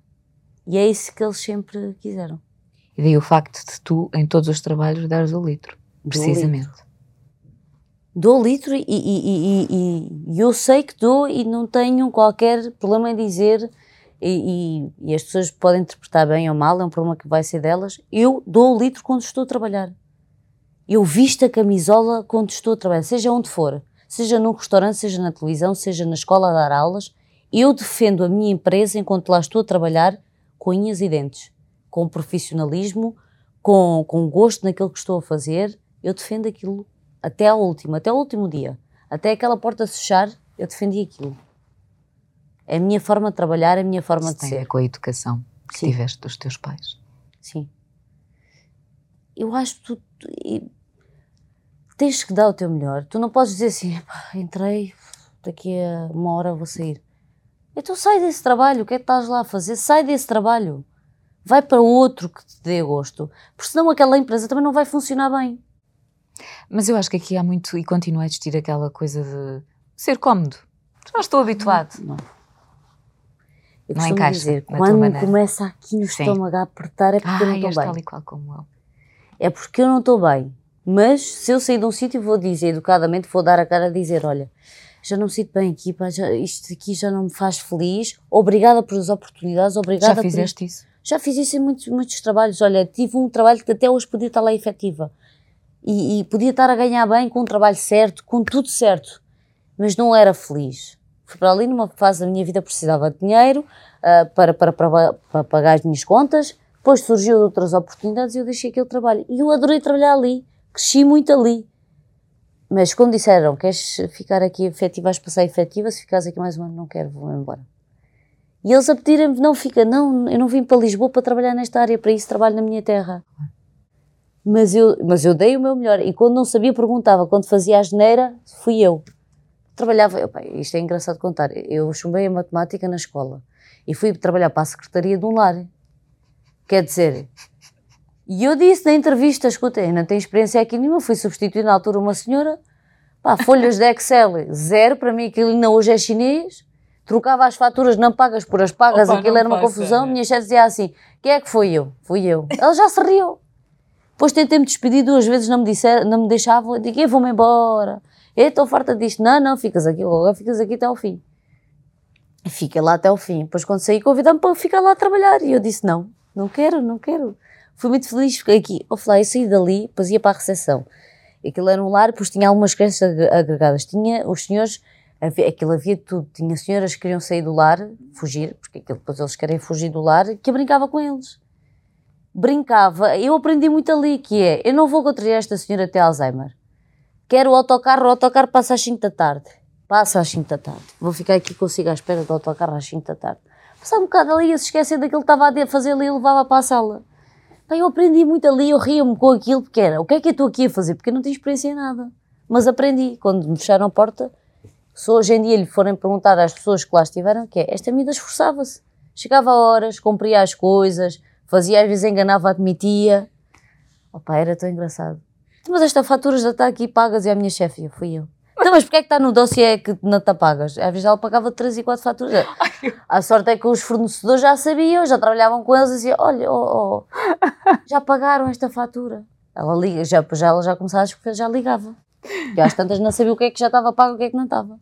E é isso que eles sempre quiseram. E daí o facto de tu, em todos os trabalhos, dares o litro. Precisamente. Dou litro e, e, e, e, eu sei que dou e não tenho qualquer problema em dizer e, e, as pessoas podem interpretar bem ou mal, é um problema que vai ser delas. Eu dou o litro quando estou a trabalhar. Eu visto a camisola quando estou a trabalhar, seja onde for, seja num restaurante, seja na televisão, seja na escola a dar aulas. Eu defendo a minha empresa enquanto lá estou a trabalhar com unhas e dentes, com profissionalismo, com, com gosto naquilo que estou a fazer. Eu defendo aquilo até ao último, até ao último dia. Até aquela porta se fechar, eu defendi aquilo. É a minha forma de trabalhar, é a minha forma Isso de ser. com a educação que Sim. tiveste dos teus pais. Sim. Eu acho que tu, tu tens que dar o teu melhor. Tu não podes dizer assim, entrei, daqui a uma hora vou sair. Então sai desse trabalho, o que é que estás lá a fazer? Sai desse trabalho. Vai para outro que te dê gosto. Porque senão aquela empresa também não vai funcionar bem. Mas eu acho que aqui há muito, e continua a existir aquela coisa de ser cómodo. Já estou habituado. Não. não. Eu não encaixa dizer, quando começa aqui no Sim. estômago a apertar é porque eu não estou bem. tal e qual como eu. É porque eu não estou bem. Mas se eu sair de um sítio vou dizer educadamente, vou dar a cara a dizer, olha, já não me sinto bem aqui, pá, já, isto aqui já não me faz feliz. Obrigada pelas oportunidades, obrigada Já fizeste por... isso? Já fiz isso em muitos, muitos trabalhos. Olha, tive um trabalho que até hoje podia estar lá efetiva. E, e podia estar a ganhar bem com o trabalho certo, com tudo certo. Mas não era feliz. Fui para ali numa fase da minha vida precisava de dinheiro uh, para, para, para, para, pagar as minhas contas. Depois surgiu outras oportunidades e eu deixei aquele trabalho. E eu adorei trabalhar ali. Cresci muito ali. Mas quando disseram, queres ficar aqui efetiva, vais passar efetiva, se ficares aqui mais um ano, não quero, vou embora. E eles a pedirem-me, não fica, não, eu não vim para Lisboa para trabalhar nesta área, para isso trabalho na minha terra. Mas eu, mas eu dei o meu melhor, e quando não sabia perguntava, quando fazia a geneira, fui eu. Trabalhava, eu, isto é engraçado contar, eu chumbei a matemática na escola, e fui trabalhar para a secretaria de um lar. Quer dizer, e eu disse na entrevista, escuta, eu não tenho experiência aqui nenhuma, fui substituir na altura uma senhora, pá, folhas de Excel, zero, para mim aquilo ainda hoje é chinês, trocava as faturas não pagas por as pagas, Opa, aquilo era uma confusão, é, minha chefe dizia assim, quem é que foi eu? Fui eu. Ela já se riu. Depois tentei-me despedir duas vezes, não me, disser, não me deixavam, eu digo, vou-me embora, eu estou farta disto, não, não, ficas aqui, agora ficas aqui até ao fim. E lá até ao fim. Depois quando saí convidaram-me para ficar lá a trabalhar, e eu disse, não, não quero, não quero. Fui muito feliz, fiquei aqui. Eu falei, eu saí dali, depois ia para a recepção. Aquilo era um lar, depois tinha algumas crianças agregadas. Tinha os senhores, havia, aquilo havia tudo. Tinha senhoras que queriam sair do lar, fugir, porque aquilo, depois eles querem fugir do lar, que eu brincava com eles. Brincava, eu aprendi muito ali, que é, eu não vou contrariar esta senhora até Alzheimer. Quero o autocarro, o autocarro passa às 5 da tarde. Passa às 5 da tarde. Vou ficar aqui consigo à espera do autocarro às 5 da tarde. Passava um bocado ali, ia se esquecer daquilo que estava a fazer ali e levava para a sala. Bem, eu aprendi muito ali, eu ria-me com aquilo, porque era, o que é que eu estou aqui a fazer? Porque eu não tenho experiência em nada. Mas aprendi, quando me fecharam a porta, se hoje em dia lhe forem perguntar às pessoas que lá estiveram, que é, esta amiga esforçava-se. Chegava a horas, cumpria as coisas, fazia, às vezes enganava, admitia. Opa, era tão engraçado. Mas esta fatura já está aqui pagas e a minha chefe, fui eu. Então, mas porquê é que está no dossiê que não está pagas? Às vezes ela pagava 3 e 4 faturas. A sorte é que os fornecedores já sabiam, já trabalhavam com eles e diziam, olha, oh, oh, já pagaram esta fatura. Ela liga, já, já, ela já começava a já ligava. E às tantas não sabia o que é que já estava pago e o que é que não estava.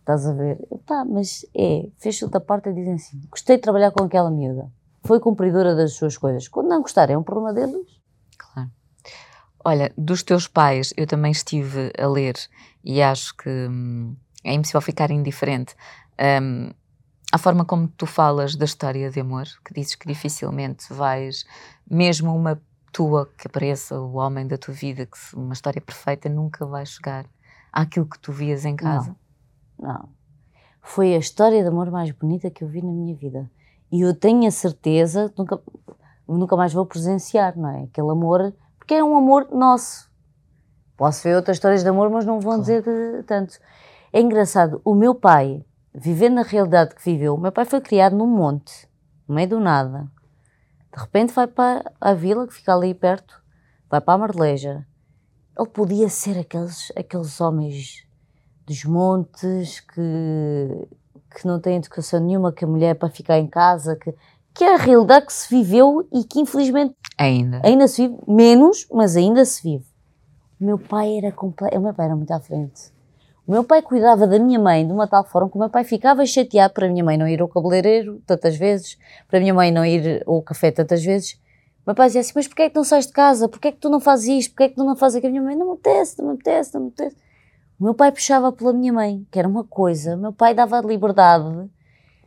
Estás a ver? Pá, mas é, fez-se outra parte e dizem assim, gostei de trabalhar com aquela miúda. Foi cumpridora das suas coisas. Quando não gostarem, é um problema deles. Olha, dos teus pais, eu também estive a ler e acho que hum, é impossível ficar indiferente. Um, a forma como tu falas da história de amor, que dizes que dificilmente vais, mesmo uma tua que apareça, o homem da tua vida, que uma história perfeita nunca vai chegar àquilo que tu vias em casa. Não, não. Foi a história de amor mais bonita que eu vi na minha vida. E eu tenho a certeza, nunca, nunca mais vou presenciar, não é? Aquele amor porque é um amor nosso. Posso ver outras histórias de amor, mas não vão claro. dizer de, tanto. É engraçado, o meu pai, vivendo na realidade que viveu, o meu pai foi criado num monte, no meio do nada. De repente vai para a vila, que fica ali perto, vai para a Marleja. Ele podia ser aqueles, aqueles homens dos montes que, que não têm educação nenhuma, que a mulher é para ficar em casa, que que é a realidade que se viveu e que infelizmente Ainda. ainda se vive, menos, mas ainda se vive. O meu pai era completo, o meu pai era muito à frente. O meu pai cuidava da minha mãe de uma tal forma que o meu pai ficava chateado para a minha mãe não ir ao cabeleireiro tantas vezes, para a minha mãe não ir ao café tantas vezes. O meu pai dizia assim, mas porquê é que não sais de casa? Porquê é que tu não fazes isto? Porquê é que tu não fazes aquilo? A minha mãe, não me apetece, não me apetece, não me apetece. O meu pai puxava pela minha mãe, que era uma coisa. O meu pai dava liberdade.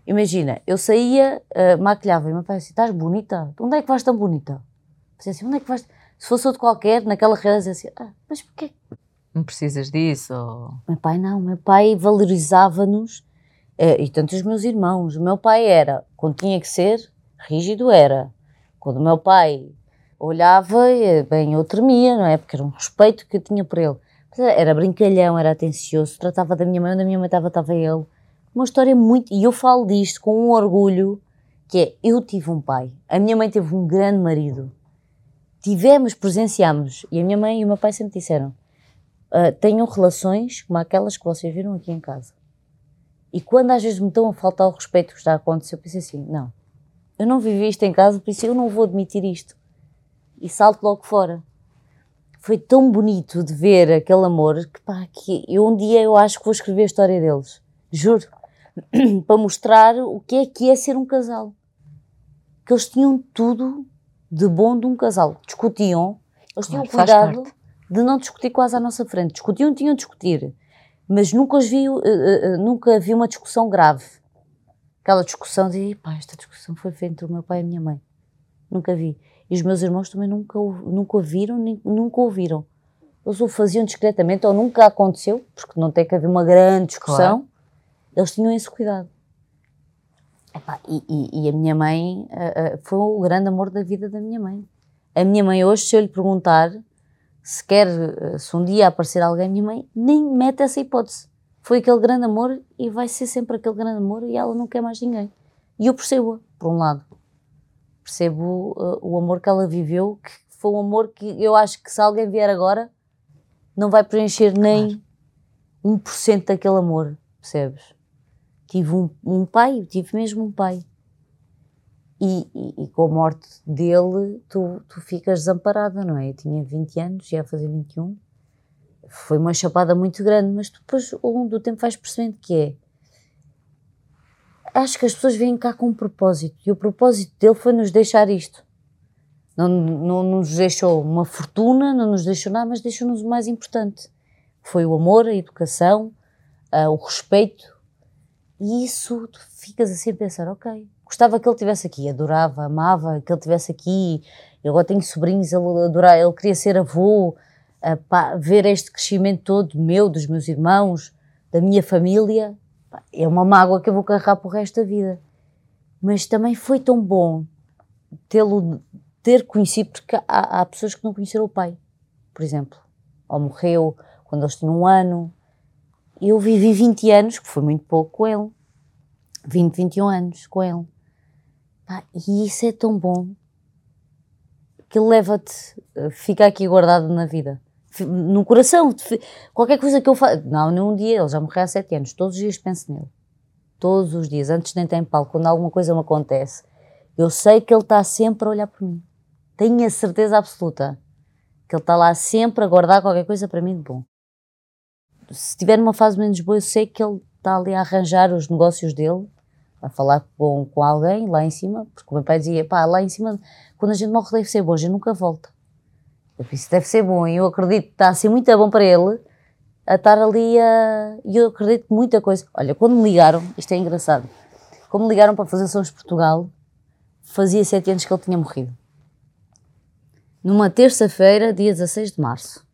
Imagina, eu saía, uh, maquilhava, e o meu pai dizia, estás bonita? Onde é que vais tão bonita? Assim, onde é que vais? Se fosse outro qualquer, naquela realidade, dizia assim, ah, mas porquê? Não precisas disso? Ou... Meu pai não, meu pai valorizava-nos, eh, e tanto os meus irmãos. O meu pai era, quando tinha que ser, rígido era. Quando o meu pai olhava, eh, bem, eu tremia, não é? Porque era um respeito que eu tinha por ele. Era brincalhão, era atencioso, tratava da minha mãe, onde a minha mãe estava, estava ele. Uma história muito. E eu falo disto com um orgulho, que é: eu tive um pai, a minha mãe teve um grande marido. Tivemos, presenciamos, e a minha mãe e o meu pai sempre disseram: uh, tenham relações como aquelas que vocês viram aqui em casa. E quando às vezes me estão a faltar o respeito que está a acontecer, eu penso assim: não, eu não vivi isto em casa, por isso eu não vou admitir isto. E salto logo fora. Foi tão bonito de ver aquele amor que, pá, que eu um dia eu acho que vou escrever a história deles. Juro. Para mostrar o que é que é ser um casal. Que eles tinham tudo de bom de um casal. Discutiam, eles tinham cuidado de não discutir quase à nossa frente. Discutiam, tinham de discutir, mas nunca os vi, uh, uh, nunca vi uma discussão grave. Aquela discussão de, pá, esta discussão foi feita entre o meu pai e a minha mãe. Nunca vi. E os meus irmãos também nunca, nunca ouviram, nem, nunca ouviram. Eles o faziam discretamente, ou nunca aconteceu, porque não tem que haver uma grande discussão. Claro. Eles tinham esse cuidado. Epá, e, e, e, a minha mãe uh, foi o grande amor da vida da minha mãe. A minha mãe hoje, se eu lhe perguntar se quer, eh, se um dia aparecer alguém, minha mãe nem mete essa hipótese. Foi aquele grande amor e vai ser sempre aquele grande amor e ela não quer mais ninguém. E eu percebo-a, por um lado. Percebo uh, o amor que ela viveu, que foi um amor que eu acho que se alguém vier agora, não vai preencher nem claro. 1% daquele amor, percebes? Tive um, um pai, tive mesmo um pai. E, e, e, com a morte dele, tu, tu ficas desamparada, não é? Eu tinha 20 anos, ia fazer 21. Foi uma chapada muito grande, mas depois, ao longo do tempo, vais percebendo que é. Acho que as pessoas vêm cá com um propósito, e o propósito dele foi nos deixar isto. Não, não, não nos deixou uma fortuna, não nos deixou nada, mas deixou-nos o mais importante. Foi o amor, a educação, uh, o respeito. E isso, tu ficas assim a pensar, ok, gostava que ele estivesse aqui, adorava, amava que ele estivesse aqui. Eu agora tenho sobrinhos, ele adorava, ele queria ser avô, uh, pá, ver este crescimento todo meu, dos meus irmãos, da minha família, pá, é uma mágoa que eu vou carregar para o resto da vida. Mas também foi tão bom tê-lo, ter conhecido, porque há, há pessoas que não conheceram o pai, por exemplo, ou morreu quando eles tinham um ano. Eu vivi 20 anos, que foi muito pouco com ele. 20, 21 anos com ele. E isso é tão bom que leva-te, eh, fica aqui guardado na vida, no coração. Qualquer coisa que eu faça. Não, num dia, ele já morreu há sete anos, todos os dias penso nele. Todos os dias, antes de entrar em palco, quando alguma coisa me acontece, eu sei que ele está sempre a olhar por mim. Tenho a certeza absoluta que ele está lá sempre a guardar qualquer coisa para mim de bom. Se estiver numa fase menos boa, eu sei que ele está ali a arranjar os negócios dele a falar com, com alguém lá em cima, porque o meu pai dizia, pá, lá em cima, quando a gente morre deve ser bom, a gente nunca volta. Eu disse, deve ser bom, e eu acredito que está a ser muito bom para ele, a estar ali a... e eu acredito que muita coisa... Olha, quando me ligaram, isto é engraçado, quando me ligaram para fazer Sons Portugal, fazia sete anos que ele tinha morrido. Numa terça-feira, dia 16 de março.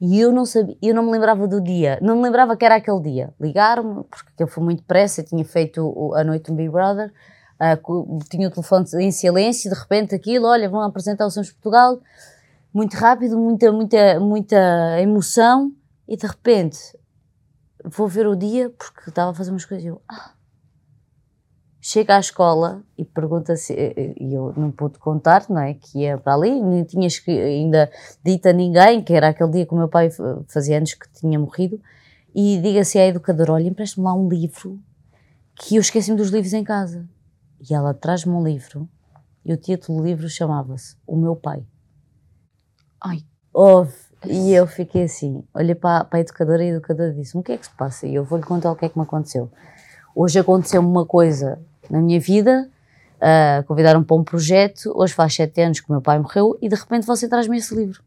E eu não sabia, eu não me lembrava do dia, não me lembrava que era aquele dia. Ligaram-me, porque eu fui muito depressa, tinha feito a noite no Big Brother, uh, tinha o telefone em silêncio, de repente aquilo, olha, vão apresentar o Sons Portugal, muito rápido, muita, muita, muita emoção, e de repente vou ver o dia, porque estava a fazer umas coisas e eu, ah, chega à escola e pergunta se e eu não pude contar, não é, que ia para ali, nem tinha ainda dito a ninguém que era aquele dia que o meu pai fazia anos que tinha morrido e diga-se à educadora, olha, empreste-me lá um livro que eu esqueci-me dos livros em casa. e ela traz-me um livro e o título do livro chamava-se O Meu Pai. Ai. Houve. E eu fiquei assim, olhei para, para a educadora e a educadora disse-me o que é que se passa? E eu vou-lhe contar o que é que me aconteceu. Hoje aconteceu-me uma coisa na minha vida, uh, convidaram-me para um projeto, hoje faz sete anos que o meu pai morreu e de repente você traz-me esse livro.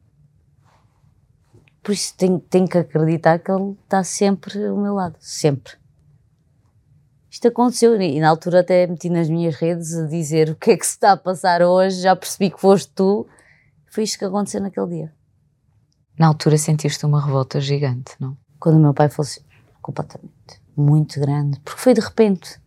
Por isso tenho, tenho que acreditar que ele está sempre ao meu lado, sempre. Isto aconteceu e na altura até meti nas minhas redes a dizer o que é que se está a passar hoje, já percebi que foste tu. Foi isto que aconteceu naquele dia. Na altura sentiste uma revolta gigante, não? Quando o meu pai fosse completamente, muito grande, porque foi de repente.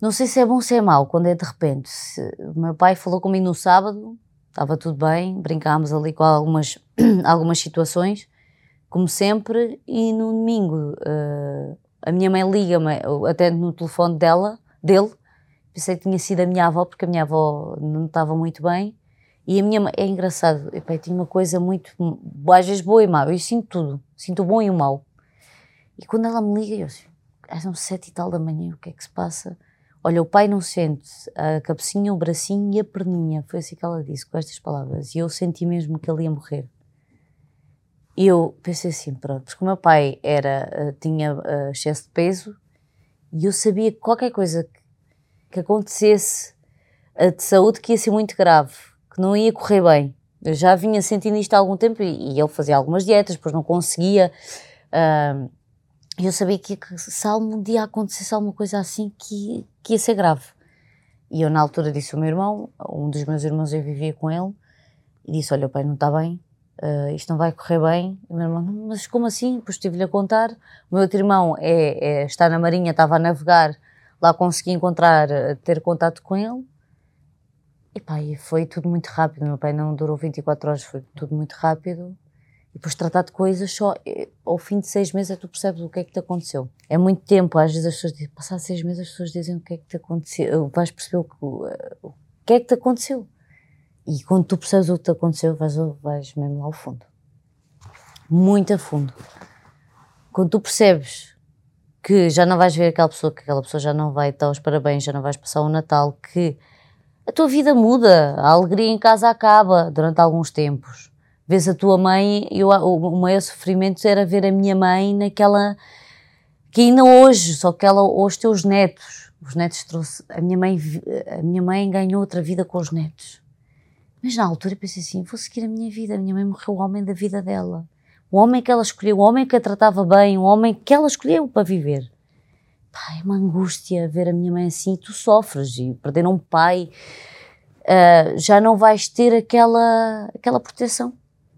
Não sei se é bom ou se é mau quando é de repente. Se, o meu pai falou comigo no sábado, estava tudo bem, brincámos ali com algumas, algumas situações, como sempre, e no domingo uh, a minha mãe liga-me, até no telefone dela, dele, pensei que tinha sido a minha avó, porque a minha avó não estava muito bem, e a minha mãe, é engraçado, eu tinha uma coisa muito, às vezes boa e má, eu sinto tudo, sinto o bom e o mau. E quando ela me liga, eu assim, são sete e tal da manhã, o que é que se passa? Olha, o pai não sente a cabecinha, o bracinho e a perninha. Foi assim que ela disse, com estas palavras. E eu senti mesmo que ele ia morrer. E eu pensei assim, pronto, porque o meu pai era, eh, tinha uh, excesso de peso e eu sabia que qualquer coisa que, que acontecesse uh, de saúde que ia ser muito grave, que não ia correr bem. Eu já vinha sentindo isto há algum tempo e, e ele fazia algumas dietas, depois não conseguia. Uh, eu sabia que, que se algum dia acontecesse alguma coisa assim, que, que ia ser grave. E eu, na altura, disse ao meu irmão, um dos meus irmãos, eu vivia com ele, e disse: Olha, o pai não está bem, uh, isto não vai correr bem. E o meu irmão, mas como assim? Depois estive-lhe a contar. O meu outro irmão é, é, está na Marinha, estava a navegar, lá consegui encontrar, eh, ter contato com ele. E pá, foi tudo muito rápido. Meu pai não durou 24 horas, foi tudo muito rápido. E depois tratar de coisas só eh, ao fim de seis meses é tu percebes o que é que te aconteceu. É muito tempo, às vezes as pessoas dizem, passar seis meses as pessoas dizem o que é que te aconteceu, vais perceber o que, o que é que te aconteceu. E quando tu percebes o que te aconteceu, vais, vais mesmo lá ao fundo. Muito a fundo. Quando tu percebes que já não vais ver aquela pessoa, que aquela pessoa já não vai dar os parabéns, já não vais passar o Natal, que a tua vida muda, a alegria em casa acaba durante alguns tempos vês a tua mãe, eu, o, maior sofrimento era ver a minha mãe naquela, que ainda hoje, só que ela os netos, os netos trouxe, a minha mãe, a minha mãe ganhou outra vida com os netos. Mas na altura eu pensei assim, vou seguir a minha vida, a minha mãe morreu o homem da vida dela. O homem que ela escolheu, o homem que a tratava bem, o homem que ela escolheu para viver. Pá, é uma angústia ver a minha mãe assim tu sofres. E perder um pai, uh, já não vais ter aquela, aquela proteção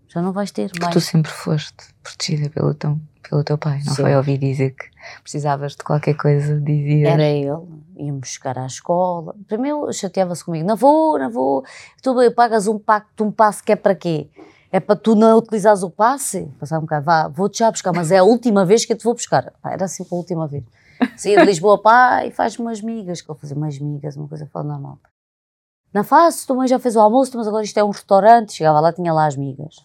já não vais ter Porque mais. tu sempre foste protegida pelo teu, pelo teu pai, não Sim. foi ouvir dizer que precisavas de qualquer coisa, dizia. Era ele, íamos buscar à escola. Primeiro chateava-se comigo, não vou, não vou, tu pagas um pacto, um passe que é para quê? É para tu não utilizares o passe? Passar um bocado, vá, vou-te já buscar, mas é a última vez que eu te vou buscar. Era assim para a última vez. Saía de Lisboa, pá, e faz umas migas, que eu fazia umas migas, uma coisa fala normal. Não faço, tua mãe já fez o almoço, mas agora isto é um restaurante. Chegava lá, tinha lá as migas.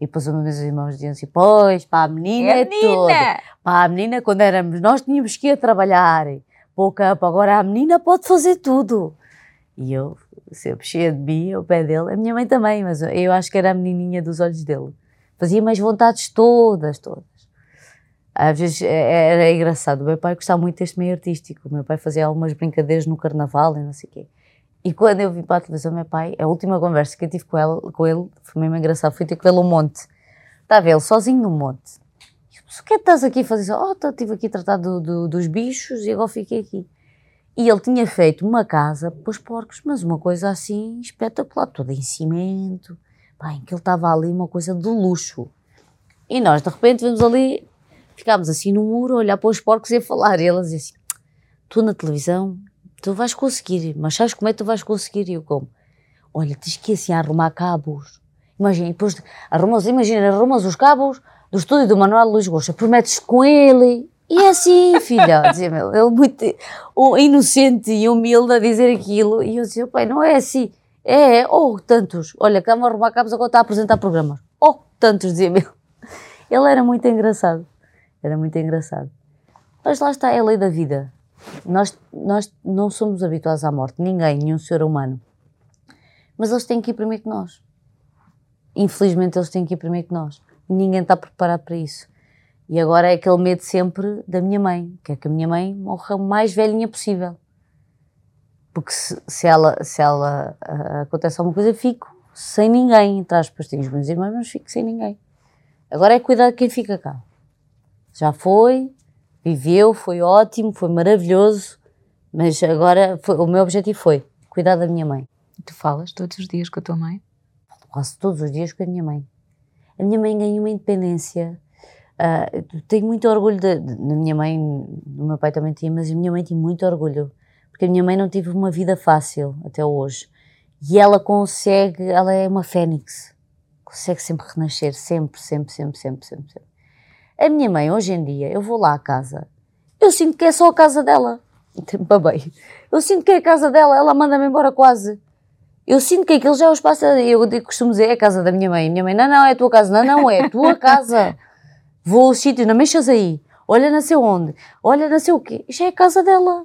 E depois os meus irmãos diziam assim: Pois, para a menina é, é menina. toda. Para a menina, quando éramos nós, tínhamos que ir a trabalhar. Campo, agora a menina pode fazer tudo. E eu, sempre cheia de mim, o pé dele, a minha mãe também, mas eu acho que era a menininha dos olhos dele. Fazia mais vontades todas, todas. Às vezes é, é, era engraçado. O meu pai gostava muito deste meio artístico. O meu pai fazia algumas brincadeiras no carnaval e não sei o quê. E quando eu vim para a televisão, meu pai, a última conversa que eu tive com ele, com ele foi mesmo engraçado, foi ter com ele um monte. Estava ele sozinho no monte. o que é que estás aqui a fazer? Oh, estive aqui a tratar do, do, dos bichos e agora fiquei aqui. E ele tinha feito uma casa para os porcos, mas uma coisa assim espetacular, toda em cimento. Bem, que ele estava ali uma coisa de luxo. E nós, de repente, vemos ali, ficámos assim no muro, a olhar para os porcos e a falar. E ele dizia assim: Tu na televisão tu vais conseguir, mas sabes como é que tu vais conseguir? E eu como? Olha, tens que assim arrumar cabos. Imagina, depois arrumas, imagina, arrumas os cabos do estúdio do Manuel Luís Gosta, prometes com ele. E é assim, filha, dizia ele, ele muito um, inocente e humilde a dizer aquilo. E eu dizia, pai, não é assim. É, é, oh, tantos. Olha, cá a arrumar cabos, agora está a apresentar programas. Oh, tantos, dizia ele. Ele era muito engraçado. Era muito engraçado. Mas lá está, é a lei da vida Nós, nós não somos habituados à morte, ninguém, nenhum ser humano. Mas eles têm que ir primeiro que nós. Infelizmente, eles têm que ir primeiro que nós. Ninguém está preparado para isso. E agora é aquele medo sempre da minha mãe, que é que a minha mãe morra o mais velhinha possível. Porque se, se ela, se ela uh, acontece alguma coisa, fico sem ninguém. Traz pastinhos meus irmãos, mas fico sem ninguém. Agora é cuidar de quem fica cá. Já foi, viveu, foi ótimo, foi maravilhoso, mas agora foi, o meu objetivo foi cuidar da minha mãe. Tu falas todos os dias com a tua mãe? Quase todos os dias com a minha mãe. A minha mãe ganhou uma independência. Uh, tenho muito orgulho da minha mãe, do meu pai também tinha, mas a minha mãe tinha muito orgulho, porque a minha mãe não teve uma vida fácil até hoje. E ela consegue, ela é uma fênix, consegue sempre renascer, sempre, sempre, sempre, sempre, sempre. sempre. A minha mãe, hoje em dia, eu vou lá à casa, eu sinto que é só a casa dela. Babei. Eu sinto que é a casa dela, ela manda-me embora quase. Eu sinto que aquilo já é o espaço. Eu costumo dizer, é a casa da minha mãe. Minha mãe, não, não, é a tua casa. Não, não, é a tua casa. Vou ao sítio, não mexas aí. Olha, sei onde. Olha, sei o quê. Isto é a casa dela.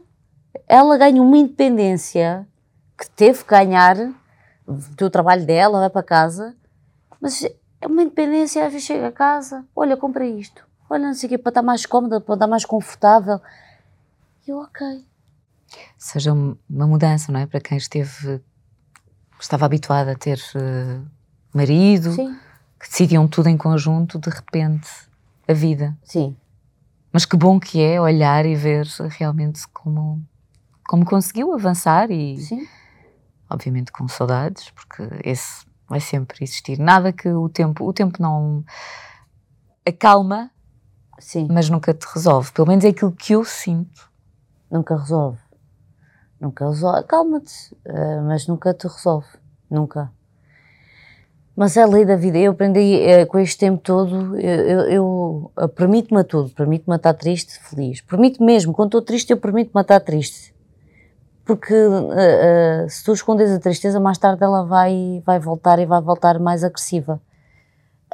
Ela ganha uma independência que teve que ganhar do trabalho dela, vai para casa. Mas é uma independência, às vezes chega a casa, olha, compra isto, olha, não sei o quê, para estar mais cómoda, para estar mais confortável. E eu, ok. Seja uma mudança, não é? Para quem esteve, estava habituado a ter uh, marido, Sim. que decidiam tudo em conjunto, de repente, a vida. Sim. Mas que bom que é olhar e ver realmente como, como conseguiu avançar e, Sim. obviamente, com saudades, porque esse vai sempre existir. Nada que o tempo, o tempo não acalma, Sim. mas nunca te resolve. Pelo menos é aquilo que eu sinto. Nunca resolve. Nunca resolve. Calma-te, uh, mas nunca te resolve. Nunca. Mas é a lei da vida. Eu aprendi uh, com este tempo todo, eu, eu, eu uh, permito-me a tudo. Permito-me estar triste, feliz. Permito mesmo. Quando estou triste, eu permito-me estar triste porque uh, uh, se tu escondes a tristeza, mais tarde ela vai, vai voltar e vai voltar mais agressiva.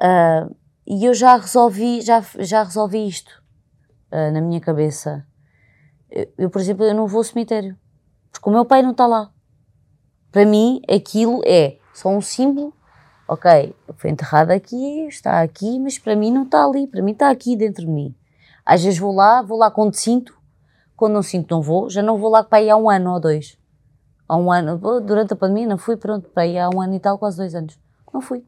Uh, e eu já resolvi, já, já resolvi isto na minha cabeça. Eu, eu, por exemplo, eu não vou ao cemitério, porque o meu pai não está lá. Para mim, aquilo é só um símbolo. Ok, foi enterrado aqui, está aqui, mas para mim não está ali, para mim está aqui dentro de mim. Às vezes vou lá, vou lá quando sinto, quando não sinto não vou, já não vou lá para ir há um ano ou dois. Há um ano, durante a pandemia não fui, pronto, para ir há um ano e tal, quase dois anos. Não fui.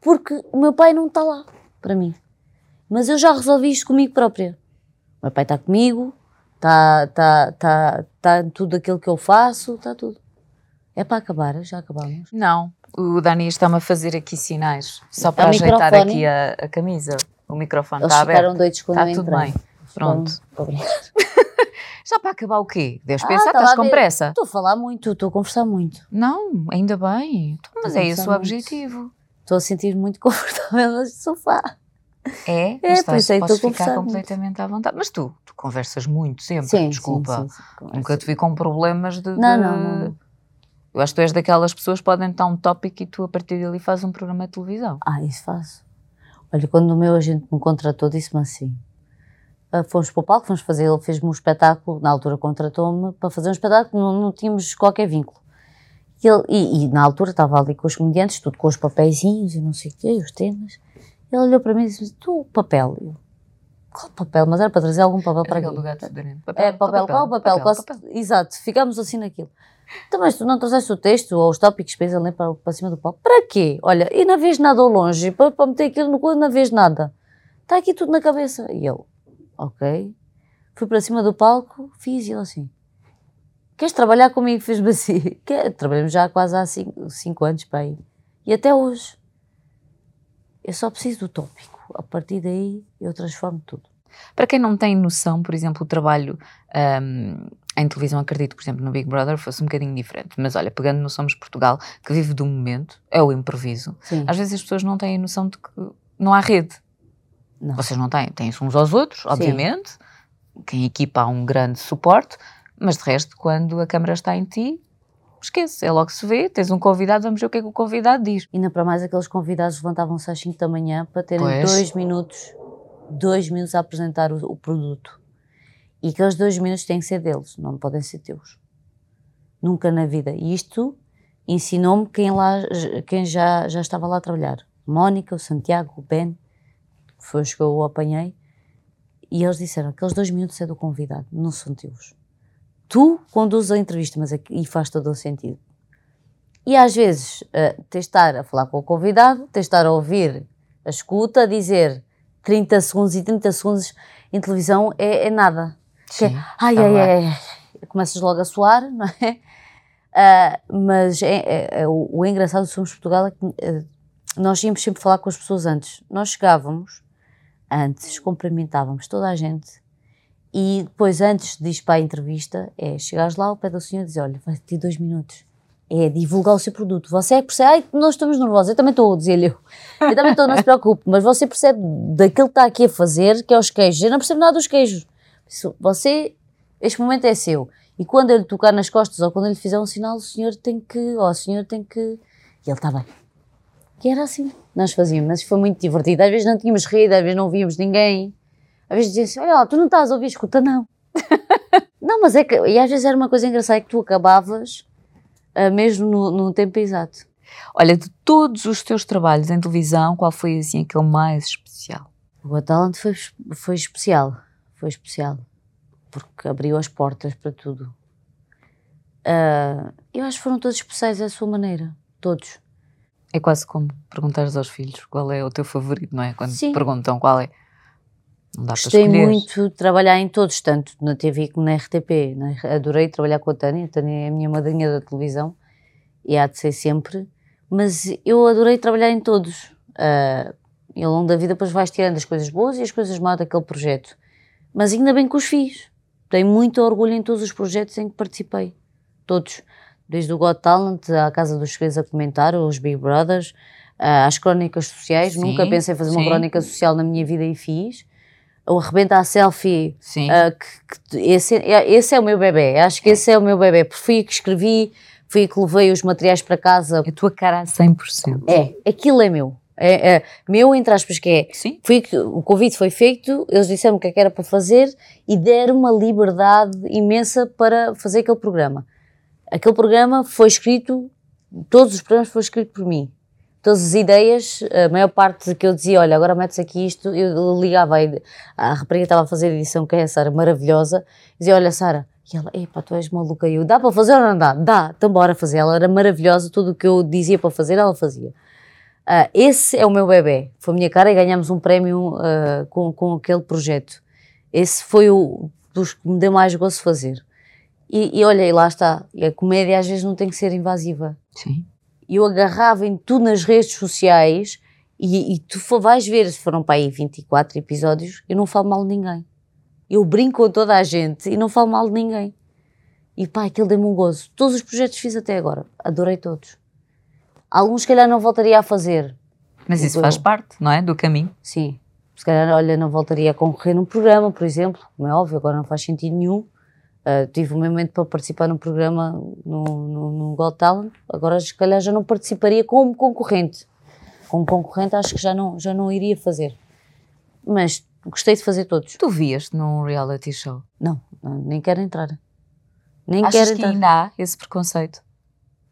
Porque o meu pai não está lá, para mim. Mas eu já resolvi isto comigo própria. O meu pai está comigo, está tá, tá, tá tudo aquilo que eu faço, está tudo. É para acabar, já acabamos. Não, o Dani está-me a fazer aqui sinais, só para ajeitar aqui a, a, camisa. O microfone Eles está aberto. ficaram doidos quando está eu tudo entrei. bem. Pronto. Obrigada. Já para acabar o quê? Deves Ah, pensar estás com pressa. Estou a falar muito, estou a conversar muito. Não, ainda bem. Então, Mas é esse o objetivo. Estou a sentir muito confortável no sofá. É? É, Mas isso é a ficar conversar muito. completamente à vontade. Mas tu, tu conversas muito sempre, Sim, desculpa. sim, sim. Nunca te vi com problemas de. Não, de- não, não, não. Eu acho que tu és daquelas pessoas que podem estar um tópico e tu a partir dali fazes um programa de televisão. Ah, isso faço. Olha, quando o meu agente me contratou, disse-me assim. Ah, fomos para o palco, fomos fazer, ele fez-me um espetáculo, na altura contratou-me para fazer um espetáculo, não, não tínhamos qualquer vínculo. E, ele- e- e na altura estava ali com os comediantes, tudo com os papeizinhos e não sei o quê, os temas. Ele olhou para mim e disse: Tu, papel? Eu, qual papel? Mas era para trazer algum papel para Aquele aqui. do gato fedorento. É, papel, qual o papel? Quase- Exato, ficámos assim naquilo. Então, mas tu não trouxeste o texto ou os tópicos para ali para, para cima do palco? Para quê? Olha, e não vês nada ao longe, para, para meter aquilo no cu, não vês nada. Está aqui tudo na cabeça. E eu, ok. Fui para cima do palco, fiz e ele assim. Queres trabalhar comigo? Fez-me assim. Trabalhamos já quase há cinco, cinco anos para aí. E até hoje. Eu só preciso do tópico. A partir daí eu transformo tudo. Para quem não tem noção, por exemplo, o trabalho hum, em televisão, acredito, por exemplo, no Big Brother fosse um bocadinho diferente. Mas olha, pegando no Somos Portugal, que vive do momento, é o improviso. Sim. Às vezes as pessoas não têm noção de que não há rede. Não. Vocês não têm, têm-se uns aos outros, obviamente. Quem equipa há um grande suporte, mas de resto, quando a câmara está em ti, esquece, é logo que se vê, tens um convidado, vamos ver o que é que o convidado diz. Ainda para mais aqueles convidados levantavam-se às 5 da manhã para terem Pois. dois minutos, dois minutos a apresentar o, o produto. E aqueles dois minutos têm que ser deles, não podem ser teus. Nunca na vida. E isto ensinou-me quem, lá, quem já, já estava lá a trabalhar. Mónica, o Santiago, o Ben, foi os que eu apanhei. E eles disseram: aqueles dois minutos é do convidado, não são teus. Tu conduzes a entrevista, mas aqui, e faz todo o sentido. E às vezes, uh, tens de estar a falar com o convidado, tens de estar a ouvir a escuta, a dizer 30 segundos e 30 segundos em televisão é, é nada. Sim, é, ai, tá ai, ai, ai, começas logo a suar, não é? Uh, mas é, é, é, o, o, engraçado do Somos Portugal é que uh, nós íamos sempre falar com as pessoas antes. Nós chegávamos, antes, cumprimentávamos toda a gente e depois, antes de ir para a entrevista, é chegares lá ao pé do senhor e dizer: Olha, vai ter dois minutos. É divulgar o seu produto. Você é que percebe, ai, nós estamos nervosos. Eu também estou, dizer-lhe eu. Eu também estou, não se preocupe, mas você percebe daquilo que está aqui a fazer, que é os queijos. Eu não percebo nada dos queijos. Você, este momento é seu. E quando ele tocar nas costas ou quando ele fizer um sinal, o senhor tem que, ou o senhor tem que. E ele está bem. E era assim, nós fazíamos, mas foi muito divertido. Às vezes não tínhamos rido, às vezes não víamos ninguém. Às vezes dizia assim: Olha, tu não estás a ouvir, escuta, não. não, mas é que. E às vezes era uma coisa engraçada é que tu acabavas uh, mesmo no, no tempo exato. Olha, de todos os teus trabalhos em televisão, qual foi assim aquele mais especial? O Talent foi, foi especial, foi especial, porque abriu as portas para tudo. Uh, eu acho que foram todos especiais à sua maneira, todos. É quase como perguntares aos filhos qual é o teu favorito, não é? Quando Sim. perguntam qual é. Não dá Gostei para muito de trabalhar em todos, tanto na TV como na RTP. Adorei trabalhar com a Tânia. A Tânia é a minha madrinha da televisão e há de ser sempre. Mas eu adorei trabalhar em todos. Uh, e ao longo da vida depois vais tirando as coisas boas e as coisas más daquele projeto. Mas ainda bem que os fiz. Tenho muito orgulho em todos os projetos em que participei. Todos desde o Got Talent à Casa dos Segredos a comentar, os Big Brothers, uh, às crónicas sociais. Sim, Nunca pensei fazer sim. uma crónica social na minha vida e fiz. O Rebenta a Selfie, uh, que, que, esse, é, esse é o meu bebê. Acho que esse é o meu bebê. Fui que escrevi, fui que levei os materiais para casa. A tua cara a 100%. É, aquilo é meu. É, é, meu, entre aspas, que é. Sim. Fui, o convite foi feito, eles disseram o que, é que era para fazer e deram uma liberdade imensa para fazer aquele programa aquele programa foi escrito, todos os programas foram escritos por mim. Todas as ideias, a maior parte que eu dizia, olha, agora metes aqui isto, eu ligava a rapariga estava a fazer a edição, que é a Sara, maravilhosa, dizia, olha Sara, e ela, epá, tu és maluca, e eu, dá para fazer ou não dá? Dá, então bora fazer. Ela era maravilhosa, tudo o que eu dizia para fazer, ela fazia. Uh, esse é o meu bebê, foi a minha cara e ganhamos um prémio uh, com, com aquele projeto. Esse foi o dos que me deu mais gosto fazer. E, e olha, e lá está. E a comédia às vezes não tem que ser invasiva. Sim. Eu agarrava em tudo nas redes sociais e, e tu vais ver, se foram para aí 24 episódios, eu não falo mal de ninguém. Eu brinco com toda a gente e não falo mal de ninguém. E pá, aquilo deu-me um gozo. Todos os projetos que fiz até agora, adorei todos. Alguns, se calhar, não voltaria a fazer. Mas isso faz parte, não é? Do caminho. Sim. Se calhar, olha, não voltaria a concorrer num programa, por exemplo, como é óbvio, agora não faz sentido nenhum. Uh, tive um momento para participar num programa no, no, no Got Talent, agora se calhar já não participaria como concorrente. Como concorrente acho que já não, já não iria fazer. Mas gostei de fazer todos. Tu vias num reality show? Não, não nem quero entrar. Nem Achas quero entrar. que ainda há esse preconceito?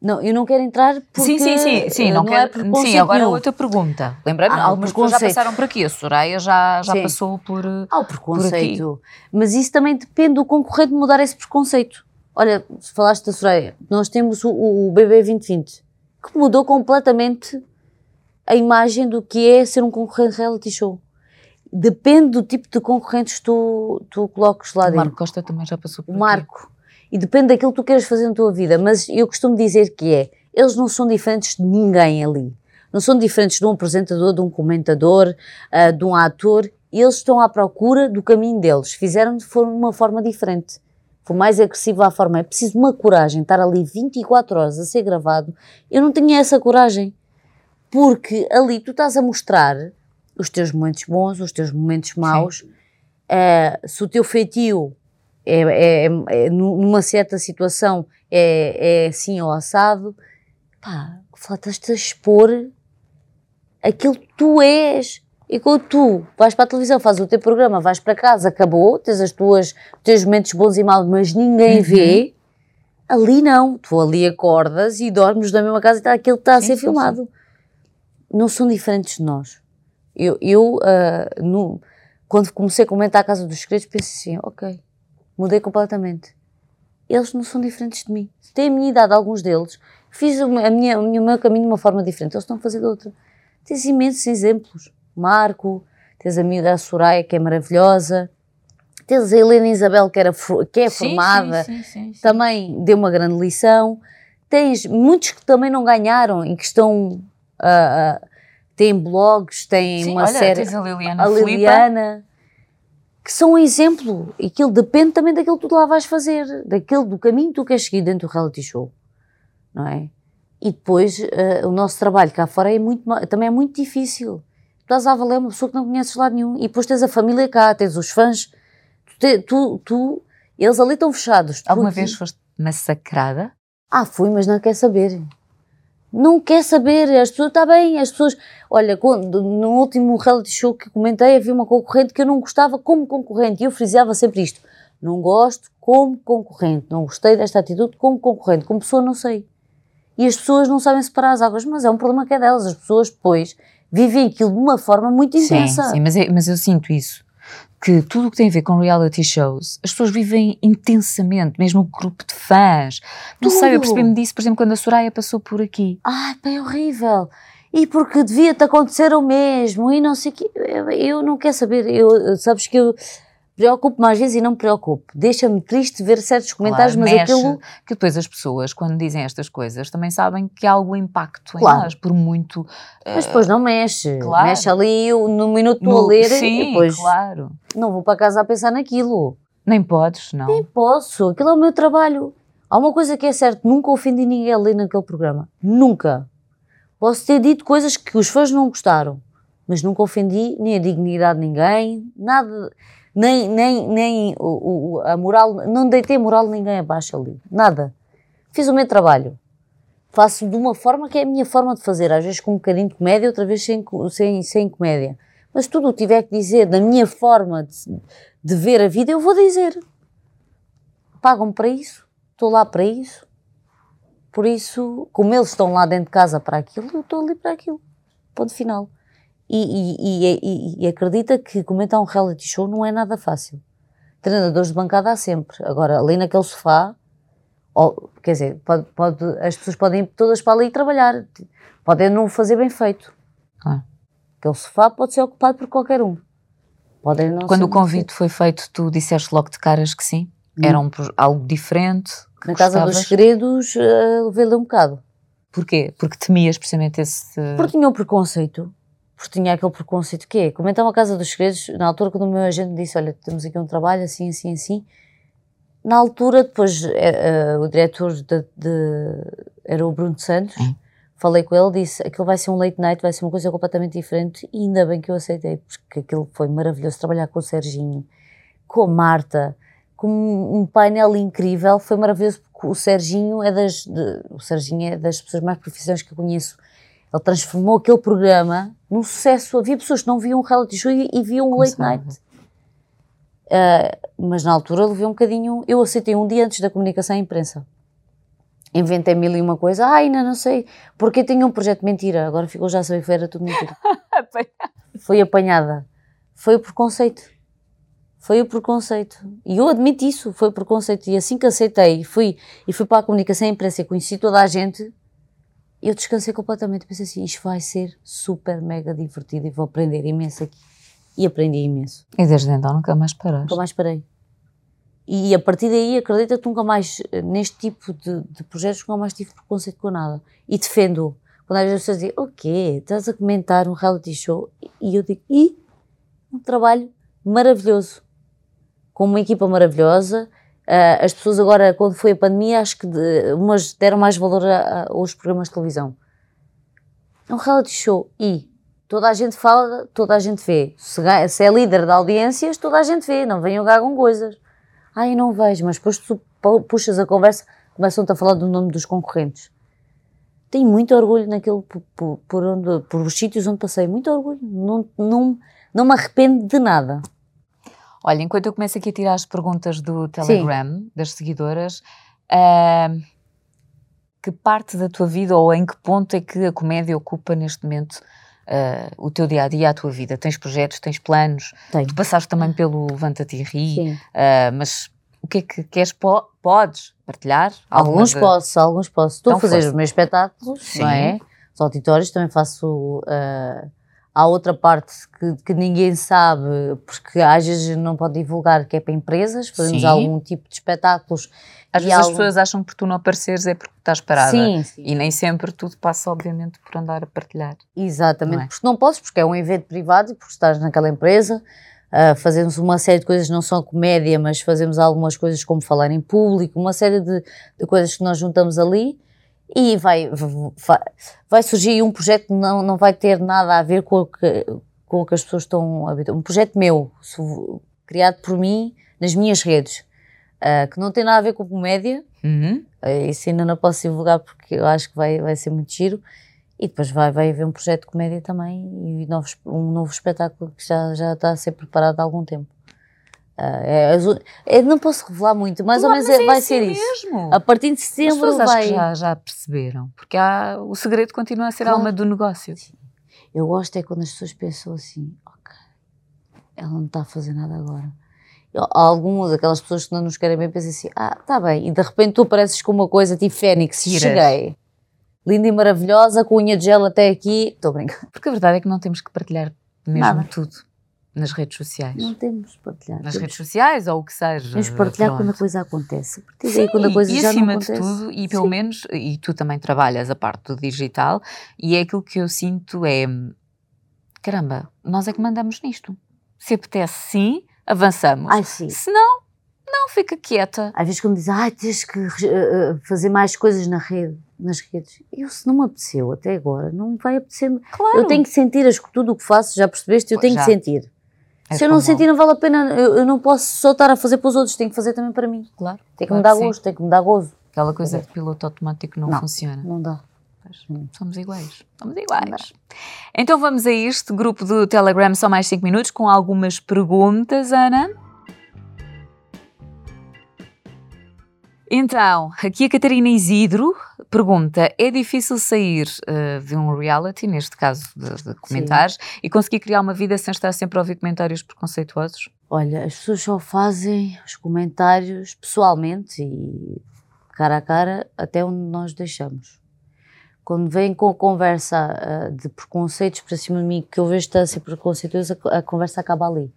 Não, eu não quero entrar porque sim, sim, sim, sim, não, não quero, é sim, agora nenhum. outra pergunta. Lembrei-me, ah, algumas pessoas já passaram por aqui, a Soraya já, já passou por Há o preconceito, mas isso também depende do concorrente mudar esse preconceito. Olha, falaste da Soraya, nós temos o, o BB 2020, que mudou completamente a imagem do que é ser um concorrente reality show. Depende do tipo de concorrentes que tu, tu coloques lá o dentro. O Marco Costa também já passou por O Marco e depende daquilo que tu queres fazer na tua vida. Mas eu costumo dizer que é, eles não são diferentes de ninguém ali. Não são diferentes de um apresentador, de um comentador, uh, de um ator. Eles estão à procura do caminho deles. Fizeram de uma forma diferente. Foi mais agressiva a forma. É preciso uma coragem. Estar ali 24 horas a ser gravado. Eu não tinha essa coragem. Porque ali tu estás a mostrar os teus momentos bons, os teus momentos maus. Uh, se o teu feitio é, é, é, numa certa situação é, é assim ou assado, pá, estás-te a expor aquilo que tu és. E quando tu vais para a televisão, fazes o teu programa, vais para casa, acabou, tens as tuas, os teus momentos bons e maus, mas ninguém Uhum. vê, ali não. Tu ali acordas e dormes na mesma casa e está aquilo que está a Sim, ser sim, filmado. Não são diferentes de nós. Eu, eu ah, no- quando comecei a comentar a Casa dos Segredos, pensei assim, ok, mudei completamente. Eles não são diferentes de mim. Têm a minha idade, alguns deles. Fiz o meu- a minha, o meu- caminho de uma forma diferente. Eles estão a fazer de outra. Tens imensos exemplos. Marco, tens a miúda a Soraya, que é maravilhosa. Tens a Helena Isabel, que, era, que é Sim, formada sim, sim, também deu uma grande lição. Tens muitos que também não ganharam e que estão. ah, ah, têm blogs, têm uma olha, série. tens a Liliana A. Liliana. Que são um exemplo. E aquilo depende também daquilo que tu lá vais fazer, daquele, do caminho que tu queres seguir dentro do reality show. Não é? E depois ah, o nosso trabalho cá fora é muito, também é muito difícil. Tu estás a avaliar uma pessoa que não conheces lado nenhum. E depois tens a família cá, tens os fãs. Tu, te- tu, tu- eles ali estão fechados. Alguma vez foste massacrada? ah, fui, mas não quer saber. Não quer saber. As pessoas, está bem, as pessoas. Olha, quando, no último reality show que comentei, havia uma concorrente que eu não gostava como concorrente. E eu frisava sempre isto: não gosto como concorrente, não gostei desta atitude como concorrente. Como pessoa, não sei. E as pessoas não sabem separar as águas, mas é um problema que é delas. As pessoas depois vivem aquilo de uma forma muito intensa. Sim, sim, mas, é- mas eu sinto isso. Que tudo o que tem a ver com reality shows, as pessoas vivem intensamente, mesmo o grupo de fãs. Não sei, eu Tudo. percebi-me disso, por exemplo, quando a Soraya passou por aqui. Ai, pá, é horrível. E porque devia-te acontecer o mesmo, e não sei o quê. Eu, eu não quero saber. Eu, sabes que eu preocupo-me às vezes e não me preocupo. Deixa-me triste ver certos comentários, Claro, mas mexe, aquilo. Que depois as pessoas, quando dizem estas coisas, também sabem que há algum impacto em Claro. nós, por muito. Mas depois não mexe. claro. Mexe ali, no minuto estou a no- ler Sim, e depois claro. não vou para casa a pensar naquilo. Nem podes, não. Nem posso, aquilo é o meu trabalho. Há uma coisa que é certa, nunca ofendi ninguém ali naquele programa. Nunca. Posso ter dito coisas que os fãs não gostaram, mas nunca ofendi nem a dignidade de ninguém, nada, nem, nem, nem o, o- a moral, não deitei moral ninguém abaixo ali, nada. Fiz o meu trabalho. Faço de uma forma que é a minha forma de fazer, às vezes com um bocadinho de comédia, outra vez sem, sem, sem comédia. Mas tudo o que tiver que dizer da minha forma de, de ver a vida, eu vou dizer. Pagam para isso, estou lá para isso. Por isso, como eles estão lá dentro de casa para aquilo, eu estou ali para aquilo. Ponto final. E, e, e, acredita que comentar um reality show não é nada fácil. Treinadores de bancada há sempre. Agora, ali naquele sofá, ou, quer dizer, pode, pode- as pessoas podem ir todas para ali trabalhar. Podem não fazer bem feito. Claro. Aquele sofá pode ser ocupado por qualquer um. Podem não Quando o convite foi feito, tu disseste logo de caras que sim? Era um, algo diferente? Na Casa dos gostavas? Segredos, uh, levei-lhe um bocado. Porquê? Porque temias precisamente esse. Porque tinha um preconceito. Porque tinha aquele preconceito que é, como então a Casa dos Segredos, na altura quando o meu agente disse, olha, temos aqui um trabalho assim, assim, assim, na altura depois eh, eh, o diretor de, de- era o Bruno Santos, Hum. falei com ele, disse, aquilo vai ser um late night, vai ser uma coisa completamente diferente e ainda bem que eu aceitei, porque aquilo foi maravilhoso, trabalhar com o Serginho, com a Marta, com um um painel incrível, foi maravilhoso porque o Serginho é das, de- o Serginho é das pessoas mais profissionais que eu conheço, ele transformou aquele programa num sucesso. Havia pessoas que não viam um reality show e, e viam um late night. Ah, mas na altura eu levei um bocadinho. Eu aceitei um dia antes da comunicação à imprensa. Inventei mil e uma coisa. Ah, ainda não sei. Porque eu tinha um projeto de mentira. Agora ficou já a saber que era tudo mentira. Foi apanhada. Foi o preconceito. Foi o preconceito. E eu admito isso. Foi o preconceito. E assim que aceitei fui, e fui para a comunicação à imprensa e conheci toda a gente, eu descansei completamente. Pensei assim: isto vai ser super mega divertido e vou aprender imenso aqui. E aprendi imenso. E desde então nunca mais paraste. Nunca mais parei. E a partir daí, acredita que nunca mais, eh, neste tipo de, de projetos, nunca mais tive preconceito com nada. E defendo. Quando às vezes as pessoas dizem, o quê? Estás a comentar um reality show? E eu digo, e? Um trabalho maravilhoso. Com uma equipa maravilhosa. Ah, as pessoas agora, quando foi a pandemia, acho que de- umas deram mais valor a- a- aos programas de televisão. É um reality show e toda a gente fala, toda a gente vê. Se, se é líder de audiências, toda a gente vê, não venham cá com coisas. Ai, não vejo, mas depois tu pu- puxas a conversa, começam-te a falar do nome dos concorrentes. tenho muito orgulho naquilo por, por, por, onde, por os sítios onde passei, muito orgulho. Não, não, não me arrependo de nada. Olha, enquanto eu começo aqui a tirar as perguntas do Telegram, Sim. das seguidoras, uh, que parte da tua vida ou em que ponto é que a comédia ocupa neste momento uh, o teu dia a dia, a tua vida? Tens projetos, tens planos? Tenho. Tu passaste também pelo Levanta-te e Ri, uh, mas o que é que queres? Po podes partilhar? Alguns de... posso, alguns posso. Estou então, a fazer fosse. os meus espetáculos, Sim. não é? Os auditórios, também faço. Há outra parte que, que, ninguém sabe, porque às vezes não pode divulgar, que é para empresas, fazemos sim. algum tipo de espetáculos. Às vezes algum... as pessoas acham que por tu não apareceres é porque estás parada. Sim, sim. E nem sempre tudo passa, obviamente, por andar a partilhar. Exatamente, não é? porque não podes, porque é um evento privado e porque estás naquela empresa. Uh, fazemos uma série de coisas, não só comédia, mas fazemos algumas coisas como falar em público, uma série de, de coisas que nós juntamos ali e vai, vai, vai surgir um projeto que não, não vai ter nada a ver com o que, com o que as pessoas estão a ver. Um projeto meu, criado por mim, nas minhas redes, uh, que não tem nada a ver com comédia. Uhum. Uh, isso ainda não posso divulgar porque eu acho que vai, vai ser muito giro. E depois vai, vai haver um projeto de comédia também e novos, um novo espetáculo que já, já está a ser preparado há algum tempo. Uh, é, é, não posso revelar muito, mais ou menos é, vai assim ser mesmo. isso. A partir de setembro As vai. já, já perceberam, porque há, o segredo continua a ser claro. a alma do negócio. Eu gosto é quando as pessoas pensam assim, ok, ela não está a fazer nada agora. Algumas, aquelas pessoas que não nos querem bem, pensam assim, ah, está bem, e de repente tu apareces com uma coisa tipo Fênix, cheguei. Linda e maravilhosa, com unha de gel até aqui, estou brincando. Porque a verdade é que não temos que partilhar mesmo nada. tudo nas redes sociais. Não temos de partilhar. Nas temos. redes sociais ou o que seja. Temos partilhar pronto. quando a coisa acontece. A Sim, quando a coisa e já acima não de tudo, e pelo Sim. menos, e tu também trabalhas a parte do digital, e é aquilo que eu sinto é, caramba, nós é que mandamos nisto. Se apetece sim, avançamos. Ai, sim. Se não, não, fica quieta. Às vezes quando dizem, ai, tens que uh, fazer mais coisas na rede, nas redes. Eu, se não me apeteceu até agora, não vai apetecer. Claro. Eu tenho que sentir as, tudo o que faço, já percebeste? Eu pois tenho já. que sentir. É Se eu não sentir, não vale a pena. Eu, eu, não posso só estar a fazer para os outros, tenho que fazer também para mim. Claro. Tem que claro me dar gosto, tem que me dar gozo. Aquela coisa de piloto automático não, não funciona. Não dá. Somos iguais. Somos iguais. Então vamos a este grupo do Telegram, só mais 5 minutos, com algumas perguntas, Ana. Então, aqui a Catarina Isidro pergunta: é difícil sair uh, de um reality, neste caso de, de comentários, Sim. e conseguir criar uma vida sem estar sempre a ouvir comentários preconceituosos? Olha, as pessoas só fazem os comentários pessoalmente e cara a cara até onde nós deixamos. Quando vêm com a conversa uh, de preconceitos para cima de mim, que eu vejo está a ser preconceituoso, a, a conversa acaba ali.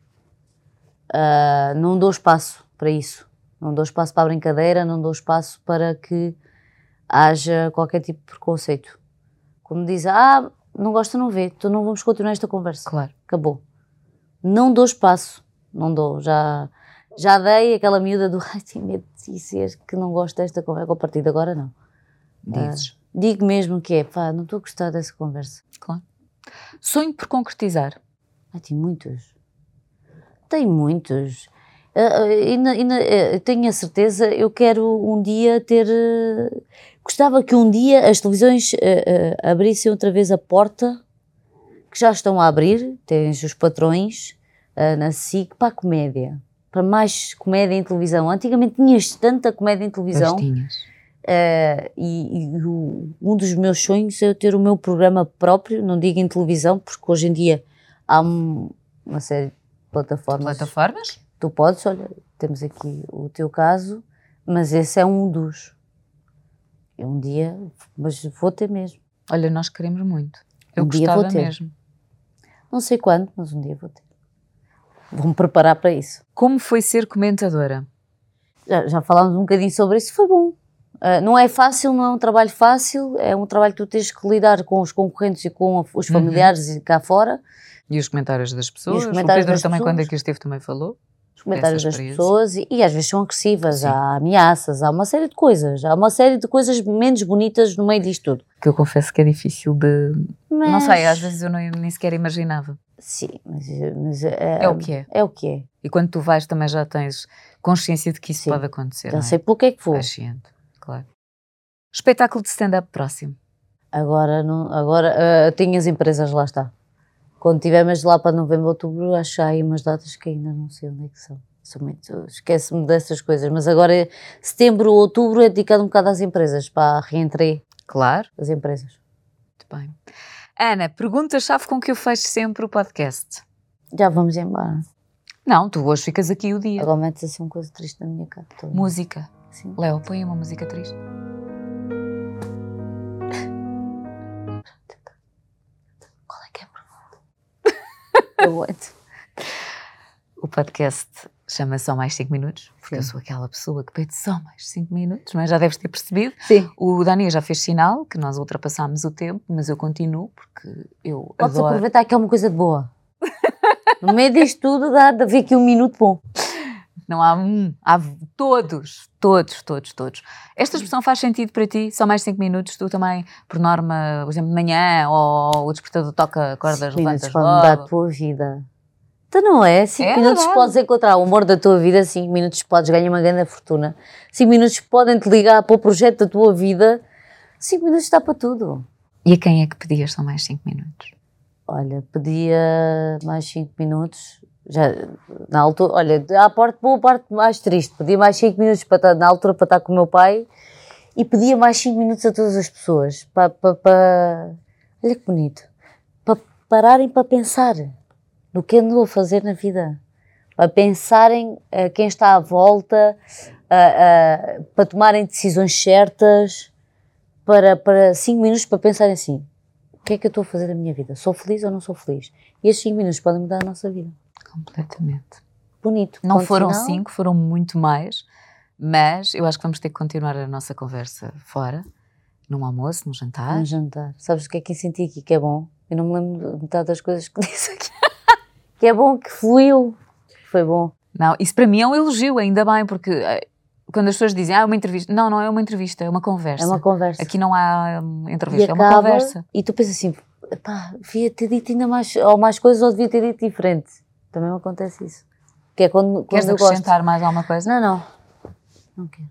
Uh, não dou espaço para isso não dou espaço para a brincadeira, não dou espaço para que haja qualquer tipo de preconceito. Quando diz, ah, não gosta, não vê, então não vamos continuar esta conversa. Claro. Acabou. Não dou espaço, não dou. Já, já dei aquela miúda do, ai, tenho medo de dizer que não gosto desta conversa, a partir de agora não. Dizes. Uh, digo mesmo que é, pá, não estou a gostar dessa conversa. Claro. Sonho por concretizar. Ah, tem muitos. Tem muitos. Uh, tenho a certeza, eu quero um dia ter. Gostava que um dia as televisões abrissem outra vez a porta, que já estão a abrir, tens os patrões na SIC, para a comédia. Para mais comédia em televisão. Antigamente tinhas tanta comédia em televisão. Uh, e, e o, um dos meus sonhos é ter o meu programa próprio, não digo em televisão, porque hoje em dia há um, uma série de plataformas. Plataformas? Tu podes, olha, temos aqui o teu caso, mas esse é um dos. E um dia, mas vou ter mesmo. Olha, nós queremos muito. Eu um gostava dia vou ter. mesmo. Não sei quando, mas um dia vou ter. Vou-me preparar para isso. Como foi ser comentadora? Já, já falámos um bocadinho sobre isso, foi bom. Uh, não é fácil, não é um trabalho fácil, é um trabalho que tu tens que lidar com os concorrentes e com os uhum. familiares uhum. cá fora. E os comentários das pessoas. Comentários o Pedro também, pessoas. quando aqui esteve, também falou os comentários das pessoas e, e, às vezes são agressivas, Sim. há ameaças, há uma série de coisas, há uma série de coisas menos bonitas no meio disto tudo. Que eu confesso que é difícil de. Mas... Não sei, às vezes eu não, nem sequer imaginava. Sim, mas, mas é, é, o que é. É o que é. E quando tu vais também já tens consciência de que isso Sim. pode acontecer. Já é? sei pelo que é que vou. Consciente, claro. Espetáculo de stand-up próximo. Agora, não, agora uh, tenho as empresas, lá está. Quando tivermos lá para novembro, outubro, acho aí umas datas que ainda não sei onde é que são. Esquece-me dessas coisas. Mas agora, setembro, outubro, é dedicado um bocado às empresas, para a reentrée Claro. das empresas. Muito bem. Ana, pergunta-chave com que eu fecho sempre o podcast. Já vamos embora. Não, tu hoje ficas aqui o dia. Agora metes assim uma coisa triste na minha cara. Música. Sim. Léo, põe uma música triste. Aguento. O podcast chama Só Mais 5 Minutos, porque eu Sim. sou aquela pessoa que pede só mais 5 minutos, mas já deves ter percebido. Sim. O Dani já fez sinal que nós ultrapassámos o tempo, mas eu continuo porque eu Podes adoro. aproveitar que é uma coisa de boa. No meio disto tudo, dá de haver aqui um minuto bom. Não há um, há todos, todos, todos, todos. Esta expressão faz sentido para ti? Só mais 5 minutos? Tu também, por norma, por exemplo, de manhã, ou o despertador toca, Cinco minutos levantas pode mudar a logo. tua vida. Então não é? 5 É minutos verdade. podes encontrar o amor da tua vida, 5 minutos podes ganhar uma grande fortuna, 5 minutos podem te ligar para o projeto da tua vida, 5 minutos está para tudo. E a quem é que pedias só mais 5 minutos? Olha, pedia mais 5 minutos, já na altura, olha, à parte boa, a parte mais triste, pedia mais 5 minutos para estar, na altura para estar com o meu pai e pedia mais 5 minutos a todas as pessoas, para, para, para olha que bonito, para pararem para pensar no que andou a fazer na vida, para pensarem a quem está à volta, a- a- para tomarem decisões certas, para, para 5 minutos para pensarem assim, o que é que eu estou a fazer da minha vida? Sou feliz ou não sou feliz? E estes 5 minutos podem mudar a nossa vida. Completamente. Bonito. Não foram cinco, foram muito mais, mas eu acho que vamos ter que continuar a nossa conversa fora, num almoço, num jantar. Um jantar. Sabes o que é que eu senti aqui que é bom? Eu não me lembro de metade das coisas que disse aqui. que é bom, que fluiu. Foi bom. Não, isso para mim é um elogio, ainda bem, porque eh, quando as pessoas dizem, ah, é uma entrevista. Não, não é uma entrevista, é uma conversa. É uma conversa. Aqui não há hum, e entrevista, é uma conversa. E tu pensas assim, pá, devia ter dito ainda mais, ou mais coisas, ou devia ter dito diferente. Também me acontece isso. Que é quando, Queres quando gosto. acrescentar mais alguma coisa? Não, não. Não quero.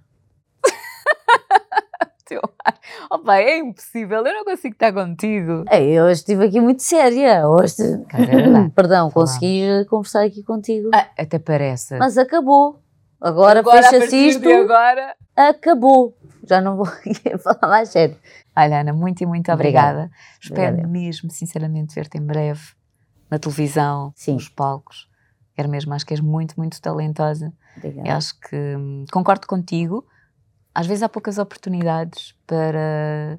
Teu ar. Opa, é impossível, eu não consigo estar contigo. Ei, eu hoje estive aqui muito séria. Hoje, é perdão, consegui conversar aqui contigo. Ah, até parece. Mas acabou. Agora, a fecha-se isto, agora. acabou. Já não vou falar mais sério. Olha, Ana, muito e muito Obrigada. obrigada. Espero Obrigada. mesmo, sinceramente, ver-te em breve na televisão, Sim. nos palcos. Quero mesmo, acho que és muito, muito talentosa. Eu Obrigada. acho que hum, concordo contigo. Às vezes há poucas oportunidades para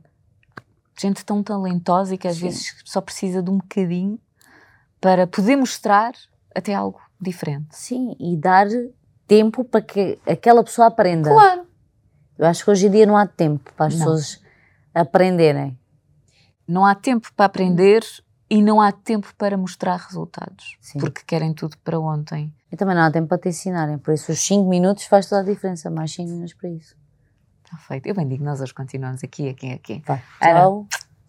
gente tão talentosa e que às Sim. vezes só precisa de um bocadinho para poder mostrar até algo diferente. Sim, e dar tempo para que aquela pessoa aprenda. Claro. Eu acho que hoje em dia não há tempo para as Não. pessoas aprenderem. Não há tempo para aprender e não há tempo para mostrar resultados. Sim. Porque querem tudo para ontem. E também não há tempo para te ensinarem. Por isso, os 5 minutos faz toda a diferença. Mais 5 minutos para isso. Está feito. Eu bem digo, nós hoje continuamos aqui, aqui, aqui. Vai. Tchau.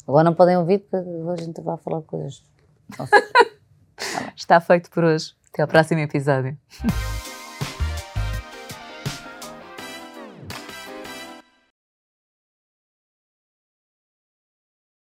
Agora não podem ouvir porque hoje a gente vai falar coisas. Está feito por hoje. Até ao próximo episódio.